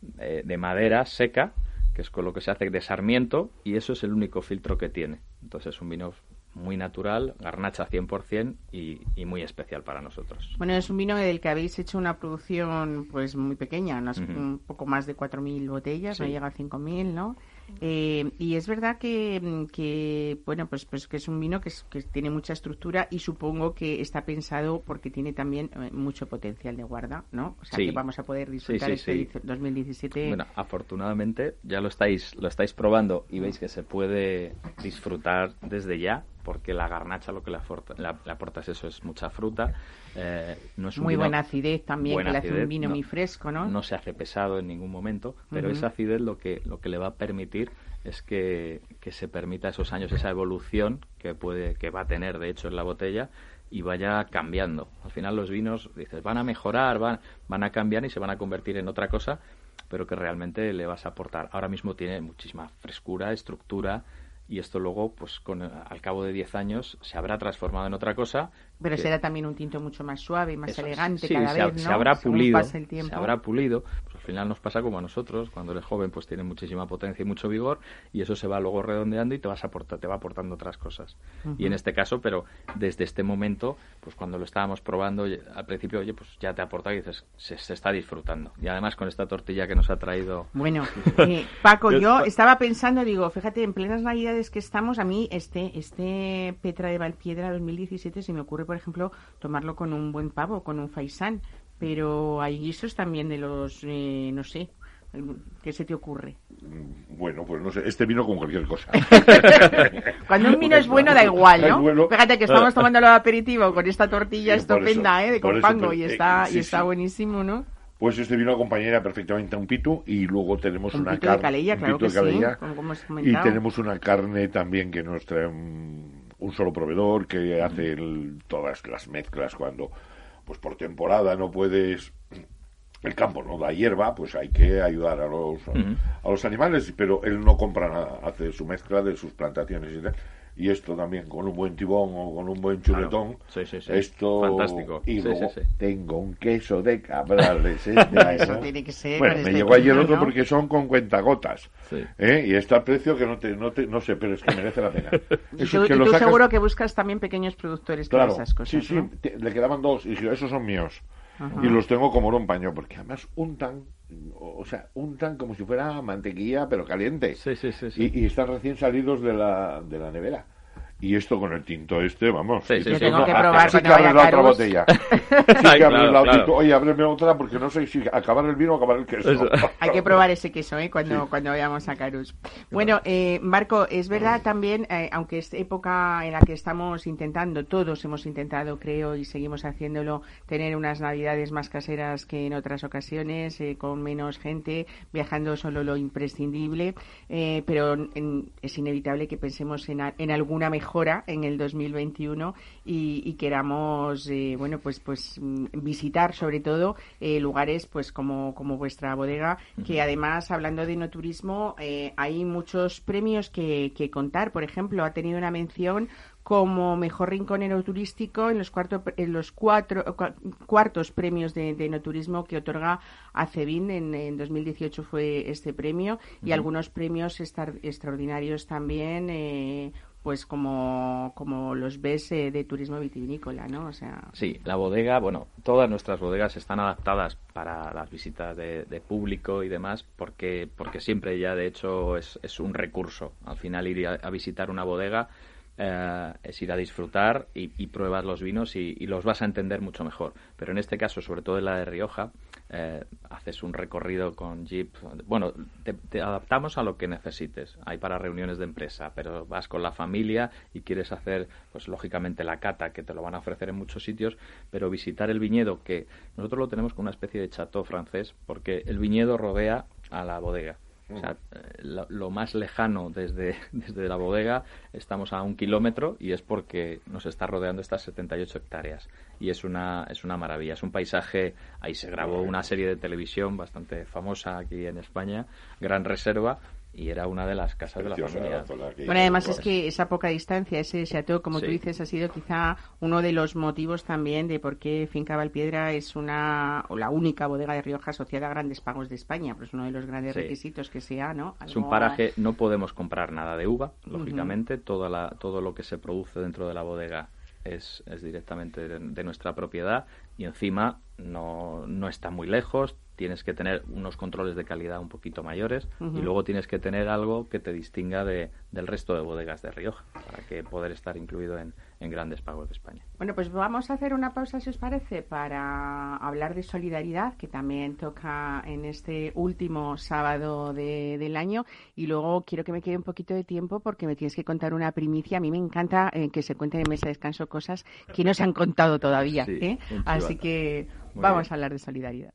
de, de madera seca, que es con lo que se hace de sarmiento, y eso es el único filtro que tiene. Entonces es un vino muy natural, garnacha 100% y, y muy especial para nosotros. Bueno, es un vino del que habéis hecho una producción pues muy pequeña, unas- un poco más de 4.000 botellas, no llega a 5.000, ¿no? Eh, y es verdad que, mm, que, bueno, pues, pues que es un vino que, es- que tiene mucha estructura y supongo que está pensado porque tiene también eh, mucho potencial de guarda, ¿no? O sea, Sí. que vamos a poder disfrutar sí, este sí. dice- 2017. Bueno, afortunadamente ya lo estáis, lo estáis probando y veis que se puede disfrutar desde ya, porque la garnacha lo que le aporta, la- le aporta es eso, es mucha fruta. eh, no es un muy vino- buena acidez también, buena que le hace un vino no- muy fresco, ¿no? No se hace pesado en ningún momento, pero esa acidez lo que, lo que le va a permitir es que, que se permita esos años, esa evolución que puede, que va a tener de hecho en la botella y vaya cambiando. Al final los vinos, dices, van a mejorar, van, van a cambiar y se van a convertir en otra cosa, pero que realmente le vas a aportar. Ahora mismo tiene muchísima frescura, estructura, y esto luego, pues con, al cabo de 10 años, se habrá transformado en otra cosa. Pero que- será también un tinto mucho más suave, más eso es. elegante Sí, cada se, vez, ¿no? se habrá Según pulido, pasa el tiempo. se habrá pulido. Pues al final nos pasa como a nosotros, cuando eres joven pues tiene muchísima potencia y mucho vigor y eso se va luego redondeando y te vas aporta, te va aportando otras cosas. Y en este caso, pero desde este momento, pues cuando lo estábamos probando al principio, oye, pues ya te aporta y dices, se, se está disfrutando. Y además con esta tortilla que nos ha traído Bueno, eh, Paco, Yo- yo estaba pensando, digo, fíjate, en plenas navidades que estamos, a mí este, este Petra de Valpiedra 2017 se me ocurre, por ejemplo, tomarlo con un buen pavo, con un faisán, pero hay guisos también de los, eh, no sé, ¿qué se te ocurre? Bueno, pues no sé, este vino con cualquier cosa. Cuando un vino es bueno da igual, ¿no? bueno. Fíjate que estamos tomándolo de aperitivo con esta tortilla estupenda, eso, ¿eh? De por con eso, pango pues, y eh, está, sí, y está sí. buenísimo, ¿no? Pues este vino acompañaría perfectamente a un pitu y luego tenemos Un una carne. calella, un claro pito que de calella, sí, como hemos y tenemos una carne también que nos trae un, un solo proveedor que hace el- todas las mezclas cuando, pues por temporada no puedes el campo no da hierba, pues hay que ayudar a los, a los animales, pero él no compra nada, hace su mezcla de sus plantaciones y tal. Y esto también con un buen tibón o con un buen chuletón. Sí, sí, sí. Esto. Fantástico. Y Sí, luego sí, sí. tengo un queso de cabrales. este Eso tiene que ser Bueno, me este llegó ayer otro ¿no? porque son con cuentagotas. Sí. ¿eh? Y está al precio que no te, no te, no sé, pero es que merece la pena. Y tú, es que y lo tú sacas- seguro que buscas también pequeños productores Claro, esas cosas, sí, sí, ¿no? te- le quedaban dos y dije, esos son míos. Ajá. Y los tengo como oro en paño, porque además untan, o o sea, untan como si fuera mantequilla, pero caliente. Sí, sí, sí. sí. Y, y están recién salidos de la, de la nevera. Y esto con el tinto este, vamos. Sí, sí, sí. Yo tengo no, que probar sí que abres la otra botella. Sí Ay, que abres claro, la claro. Oye, ábreme otra porque no sé si acabar el vino o acabar el queso. Eso. Hay que probar ese queso ¿eh? cuando, cuando vayamos a Carus. Bueno, eh, Marco, es verdad también, eh, aunque es época en la que estamos intentando, todos hemos intentado, creo, y seguimos haciéndolo, tener unas navidades más caseras que en otras ocasiones, eh, con menos gente, viajando solo lo imprescindible, eh, pero en- es inevitable que pensemos en, a- en alguna mejora en el 2021 y, y queramos, eh, bueno, pues, pues mm, visitar sobre todo eh, lugares pues como, como vuestra bodega, que además, hablando de no turismo, eh, hay muchos premios que, que contar. Por ejemplo, ha tenido una mención como mejor rincón enoturístico en los, cuarto, en los cuatro, cua- cuartos premios de, de enoturismo que otorga ACEBIN. En, en 2018 fue este premio y algunos premios extraordinarios también. eh, pues como, como los ves eh, de turismo vitivinícola, ¿no? O sea, Sí, la bodega, bueno, todas nuestras bodegas están adaptadas para las visitas de, público y demás, porque, porque siempre ya de hecho es, es un recurso. Al final ir a, a visitar una bodega eh, es ir a disfrutar y, y pruebas los vinos y, y los vas a entender mucho mejor. Pero en este caso, sobre todo en la de Rioja, eh, haces un recorrido con jeep. Bueno, te, adaptamos a lo que necesites. Hay para reuniones de empresa, pero vas con la familia y quieres hacer, pues lógicamente la cata, que te lo van a ofrecer en muchos sitios, pero visitar el viñedo, que nosotros lo tenemos con una especie de chateau francés, porque el viñedo rodea a la bodega. O sea, eh, lo, lo más lejano desde, desde la bodega estamos a un kilómetro y es porque nos está rodeando estas 78 hectáreas. Y es una, es una maravilla, es un paisaje. Ahí se grabó una serie de televisión bastante famosa aquí en España, Gran Reserva, y era una de las casas de la familia. la. Bueno, además es que esa poca distancia, ese chateau, como tú Sí. dices, ha sido quizá uno de los motivos también de por qué Finca Valpiedra es una o la única bodega de Rioja asociada a grandes pagos de España, pues uno de los grandes Sí. requisitos que sea, ¿no? Es un paraje, no podemos comprar nada de uva, lógicamente, toda la, todo lo que se produce dentro de la bodega es, es directamente de, de nuestra propiedad y encima no, no está muy lejos, tienes que tener unos controles de calidad un poquito mayores y luego tienes que tener algo que te distinga de, del resto de bodegas de Rioja para que poder estar incluido en, en grandes pagos de España. Bueno, pues vamos a hacer una pausa, si os parece, para hablar de solidaridad, que también toca en este último sábado de- del año. Y luego quiero que me quede un poquito de tiempo porque me tienes que contar una primicia. A mí me encanta eh, que se cuenten en mesa de descanso cosas que no se han contado todavía. Sí, ¿eh? Así que Muy vamos bien. a hablar de solidaridad.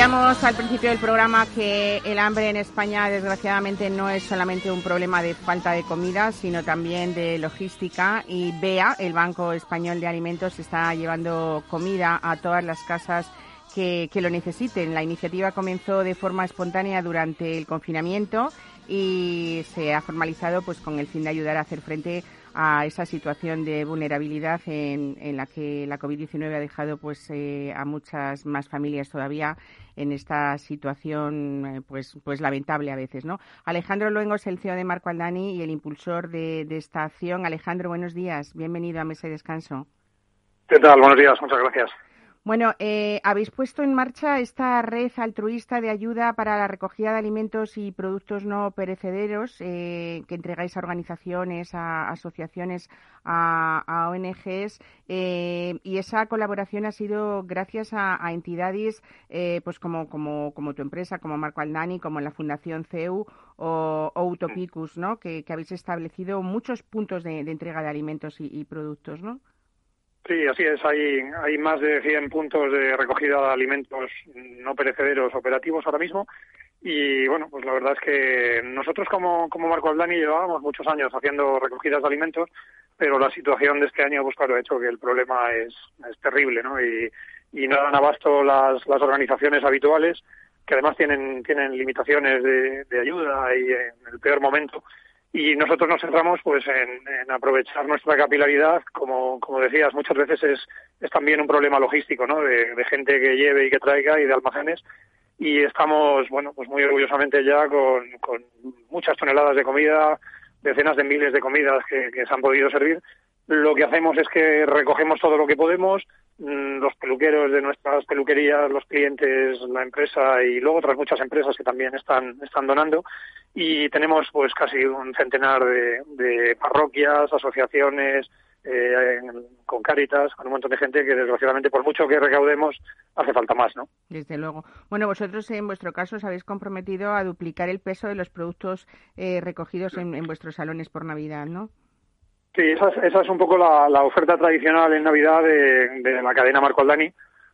Decíamos al principio del programa que el hambre en España desgraciadamente no es solamente un problema de falta de comida, sino también de logística y BEA, el Banco Español de Alimentos, está llevando comida a todas las casas que, lo necesiten. La iniciativa comenzó de forma espontánea durante el confinamiento y se ha formalizado pues con el fin de ayudar a hacer frente a esa situación de vulnerabilidad en, en la que la COVID-19 ha dejado pues eh, a muchas más familias todavía en esta situación eh, pues pues lamentable a veces, ¿no? Alejandro Luengo es el CEO de Marco Aldani y el impulsor de, de esta acción. Alejandro, buenos días. Bienvenido a Mesa y Descanso. ¿Qué tal? Buenos días. Muchas gracias. Bueno, eh, habéis puesto en marcha esta red altruista de ayuda para la recogida de alimentos y productos no perecederos eh, que entregáis a organizaciones, a asociaciones, a, ONGs eh, y esa colaboración ha sido gracias a, a entidades eh, pues como, como, como tu empresa, como Marco Aldani, como la Fundación CEU o, Utopicus, ¿no? Que, habéis establecido muchos puntos de, de entrega de alimentos y, y productos, ¿no? Sí, así es. Hay, hay más de 100 puntos de recogida de alimentos no perecederos operativos ahora mismo. Y bueno, pues la verdad es que nosotros como, como Marco Aldani llevábamos muchos años haciendo recogidas de alimentos, pero la situación de este año, pues claro, ha hecho que el problema es, es terrible, ¿no? Y, y no dan abasto las, las organizaciones habituales, que además tienen, tienen limitaciones de, de ayuda y en el peor momento y nosotros nos centramos pues en, en, aprovechar nuestra capilaridad como, como decías muchas veces es, es también un problema logístico ¿no? de, de, gente que lleve y que traiga y de almacenes y estamos bueno pues muy orgullosamente ya con, con muchas toneladas de comida decenas de miles de comidas que, que se han podido servir lo que hacemos es que recogemos todo lo que podemos los peluqueros de nuestras peluquerías, los clientes, la empresa y luego otras muchas empresas que también están, están donando. Y tenemos pues casi un centenar de, de parroquias, asociaciones, eh, con Cáritas, con un montón de gente que desgraciadamente por mucho que recaudemos hace falta más, ¿no? Desde luego. Bueno, vosotros en vuestro caso os habéis comprometido a duplicar el peso de los productos eh, recogidos en, en vuestros salones por Navidad, ¿no? Sí, esa es, esa es un poco la, oferta tradicional en Navidad de, de, la cadena Marco Aldani,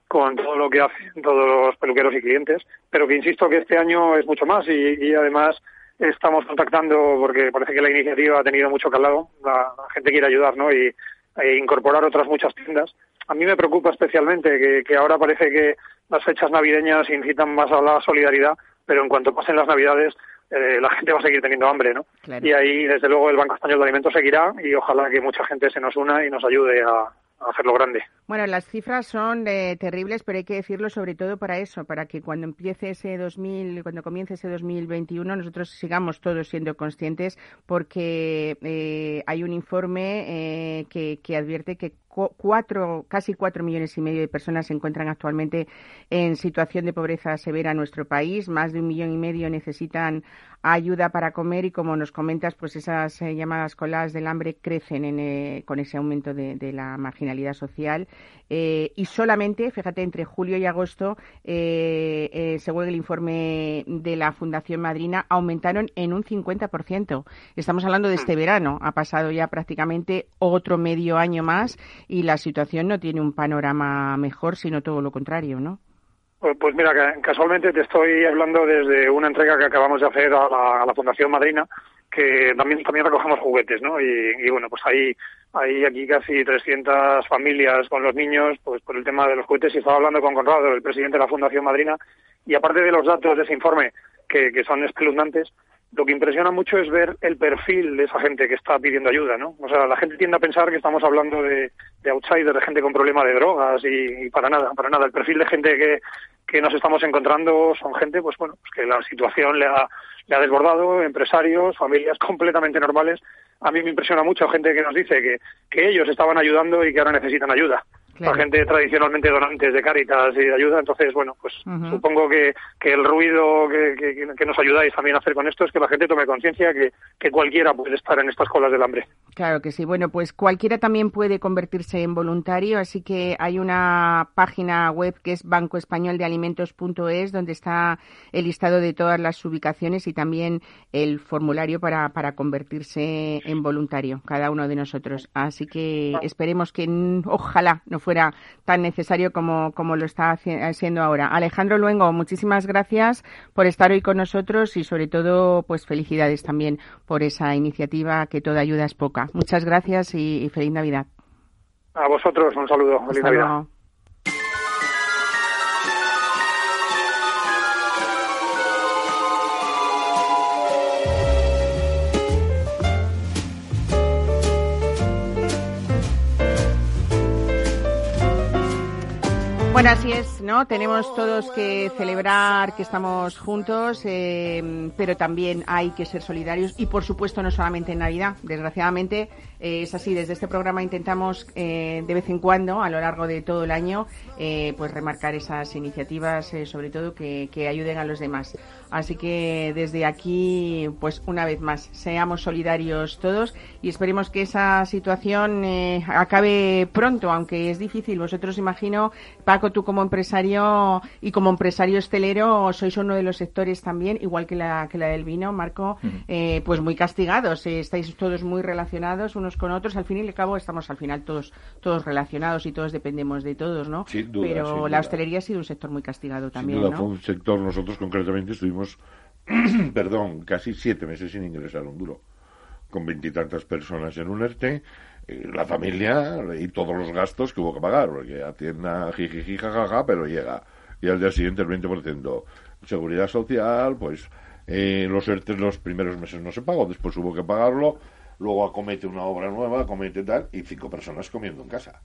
con todo lo que hacen todos los peluqueros y clientes, pero que insisto que este año es mucho más y, además estamos contactando porque parece que la iniciativa ha tenido mucho calado, la, gente quiere ayudar, ¿no? Y e incorporar otras muchas tiendas. A mí me preocupa especialmente que ahora parece que las fechas navideñas incitan más a la solidaridad, pero en cuanto pasen las Navidades eh, la gente va a seguir teniendo hambre, ¿no? Claro. Y ahí, desde luego, el Banco Español de Alimentos seguirá y ojalá que mucha gente se nos una y nos ayude a, a hacerlo grande. Bueno, las cifras son eh, terribles, pero hay que decirlo sobre todo para eso, para que cuando empiece ese 2000, cuando comience ese 2021, nosotros sigamos todos siendo conscientes, porque eh, hay un informe eh, que, que advierte que cuatro, casi cuatro millones y medio de personas se encuentran actualmente en situación de pobreza severa en nuestro país. Más de un millón y medio necesitan ayuda para comer y, como nos comentas, pues esas eh, llamadas colas del hambre crecen en, eh, con ese aumento de, de la marginalidad social. Eh, y solamente, fíjate, entre julio y agosto, según el informe de la Fundación Madrina, aumentaron en un 50%. Estamos hablando de este verano. Ha pasado ya prácticamente otro medio año más y la situación no tiene un panorama mejor, sino todo lo contrario, ¿no? Pues, pues mira, casualmente te estoy hablando desde una entrega que acabamos de hacer a la, Fundación Madrina, que también recogemos juguetes, ¿no? Y, bueno, pues hay, hay aquí casi 300 familias con los niños, pues por el tema de los juguetes, y estaba hablando con Conrado, el presidente de la Fundación Madrina, y aparte de los datos de ese informe, que, que son espeluznantes, lo que impresiona mucho es ver el perfil de esa gente que está pidiendo ayuda, ¿no? O sea, la gente tiende a pensar que estamos hablando de, de outsiders, de gente con problemas de drogas y, para nada, para nada. El perfil de gente que, que nos estamos encontrando son gente, pues bueno, pues que la situación le ha, le ha desbordado, empresarios, familias completamente normales. A mí me impresiona mucho gente que nos dice que, que ellos estaban ayudando y que ahora necesitan ayuda claro. la gente tradicionalmente donantes de Cáritas y de ayuda. Entonces, bueno, pues uh -huh. supongo que, que el ruido que, que, que, nos ayudáis también a hacer con esto es que la gente tome conciencia que, que cualquiera puede estar en estas colas del hambre. Claro que sí. Bueno, pues cualquiera también puede convertirse en voluntario, así que hay una página web que es bancoespañoldealimentos.es donde está el listado de todas las ubicaciones y también el formulario para, para convertirse en voluntario, cada uno de nosotros. Así que esperemos que ojalá no fuera tan necesario como, como lo está haciendo ahora. Alejandro Luengo, muchísimas gracias por estar hoy con nosotros y sobre todo, pues felicidades también por esa iniciativa que toda ayuda es poca. Muchas gracias y, y feliz Navidad. A vosotros un saludo. Feliz Hasta Navidad. Luego. Bueno, así es, ¿no? Tenemos todos que celebrar que estamos juntos, eh, pero también hay que ser solidarios y, por supuesto, no solamente en Navidad. Desgraciadamente, eh, es así. Desde este programa intentamos eh, de vez en cuando, a lo largo de todo el año, eh, pues remarcar esas iniciativas, sobre todo que, que ayuden a los demás. Así que desde aquí, pues una vez más, seamos solidarios todos y esperemos que esa situación acabe pronto, aunque es difícil. Vosotros imagino, Paco, tú como empresario y como empresario estelero, sois uno de los sectores también, igual que la, que la del vino, Marco, pues muy castigados. Estáis todos muy relacionados unos con otros. Al fin y al cabo estamos al final todos, todos relacionados y todos dependemos de todos, ¿no? Sin duda, Pero sin la duda. hostelería ha sido un sector muy castigado también, Sin duda ¿no? fue un sector, nosotros concretamente estuvimos, perdón, casi siete meses sin ingresar un duro, con veintitantas personas en un ERTE, eh, la familia y todos los gastos que hubo que pagar, porque Hacienda jijiji jajaja, pero llega. Y al día siguiente el 20%. Seguridad social, pues eh, los ERTE los primeros meses no se pagó, después hubo que pagarlo, luego acomete una obra nueva, acomete tal, y cinco personas comiendo en casa.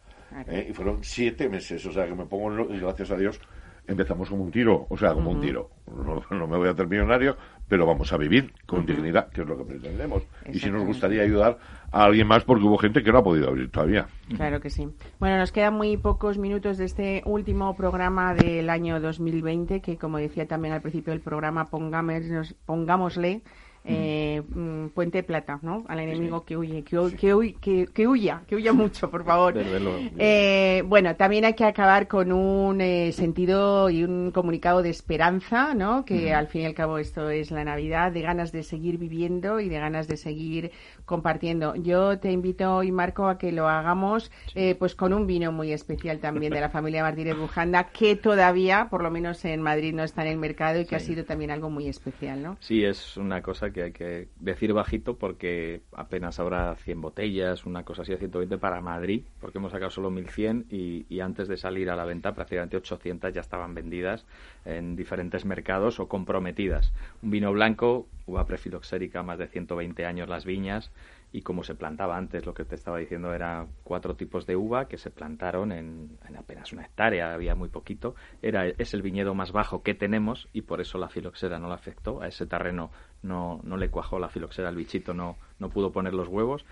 ¿eh? Y fueron siete meses, o sea que me pongo, en lo- y gracias a Dios, empezamos como un tiro, o sea, como un tiro. No, no me voy a hacer millonario, pero vamos a vivir con dignidad, que es lo que pretendemos. Y si nos gustaría ayudar a alguien más, porque hubo gente que no ha podido abrir todavía. Claro que sí. Bueno, nos quedan muy pocos minutos de este último programa del año 2020, que como decía también al principio del programa, pongámosle eh, mm, puente de plata, ¿no? Al enemigo que huye, que, hu- que, huy- que- que huya, que huya mucho, por favor. Eh, bueno, también hay que acabar con un eh, sentido y un comunicado de esperanza, ¿no? Que al fin y al cabo esto es la Navidad, de ganas de seguir viviendo y de ganas de seguir compartiendo. Yo te invito hoy, Marco, a que lo hagamos eh, pues con un vino muy especial también de la familia Martínez Bujanda, que todavía, por lo menos en Madrid, no está en el mercado y que ha sido también algo muy especial, ¿no? Sí, es una cosa que hay que decir bajito porque apenas habrá 100 botellas, una cosa así de 120 para Madrid, porque hemos sacado solo 1100 y, y antes de salir a la venta prácticamente 800 ya estaban vendidas en diferentes mercados o comprometidas. Un vino blanco, uva prefiloxérica, más de 120 años las viñas y como se plantaba antes, lo que te estaba diciendo era cuatro tipos de uva que se plantaron en, en apenas una hectárea, había muy poquito. Era, es el viñedo más bajo que tenemos y por eso la filoxera no la afectó. A ese terreno no, no le cuajó la filoxera, el bichito no, no pudo poner los huevos.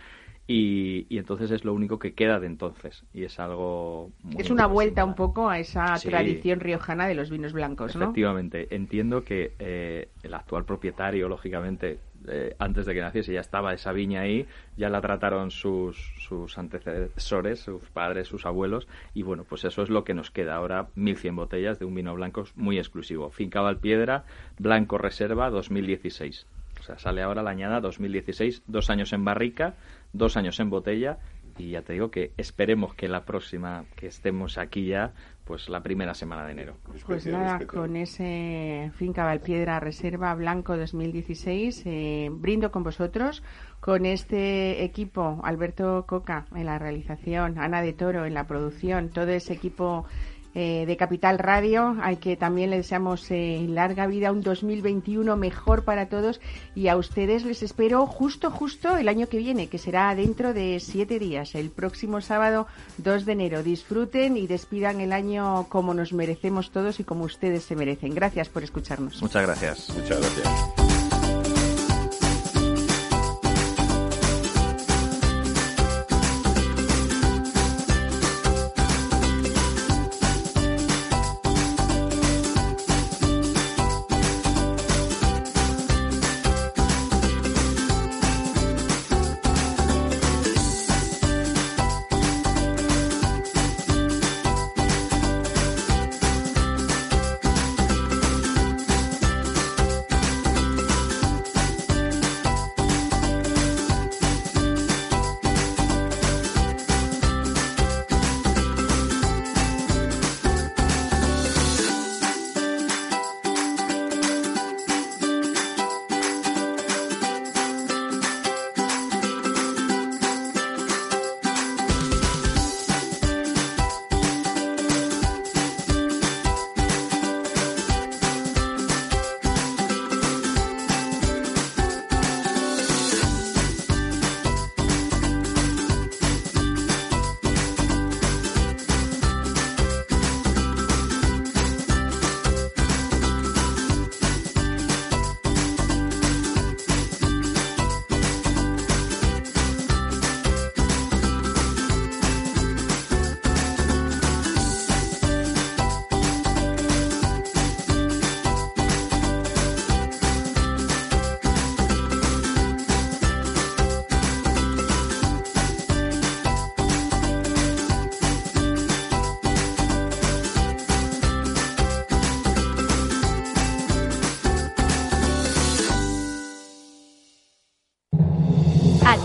Y, y entonces es lo único que queda de entonces. Y es algo. muy Es una vuelta un poco a esa Sí. tradición riojana de los vinos blancos, ¿no? Efectivamente, entiendo que eh, el actual propietario, lógicamente, eh, antes de que naciese ya estaba esa viña ahí, ya la trataron sus, sus antecesores, sus padres, sus abuelos, y bueno, pues eso es lo que nos queda ahora, 1100 botellas de un vino blanco muy exclusivo. Finca Valpiedra, Blanco Reserva 2016. O sea, sale ahora la añada 2016, dos años en barrica, dos años en botella, y ya te digo que esperemos que la próxima que estemos aquí ya, pues la primera semana de enero. Pues nada, con ese Finca Valpiedra Reserva Blanco 2016, eh, brindo con vosotros, con este equipo, Alberto Coca en la realización, Ana de Toro en la producción, todo ese equipo eh, de Capital Radio, al que también le deseamos eh, larga vida, un 2021 mejor para todos y a ustedes les espero justo, justo el año que viene, que será dentro de siete días, el próximo sábado 2 de enero. Disfruten y despidan el año como nos merecemos todos y como ustedes se merecen. Gracias por escucharnos. Muchas gracias. Muchas gracias.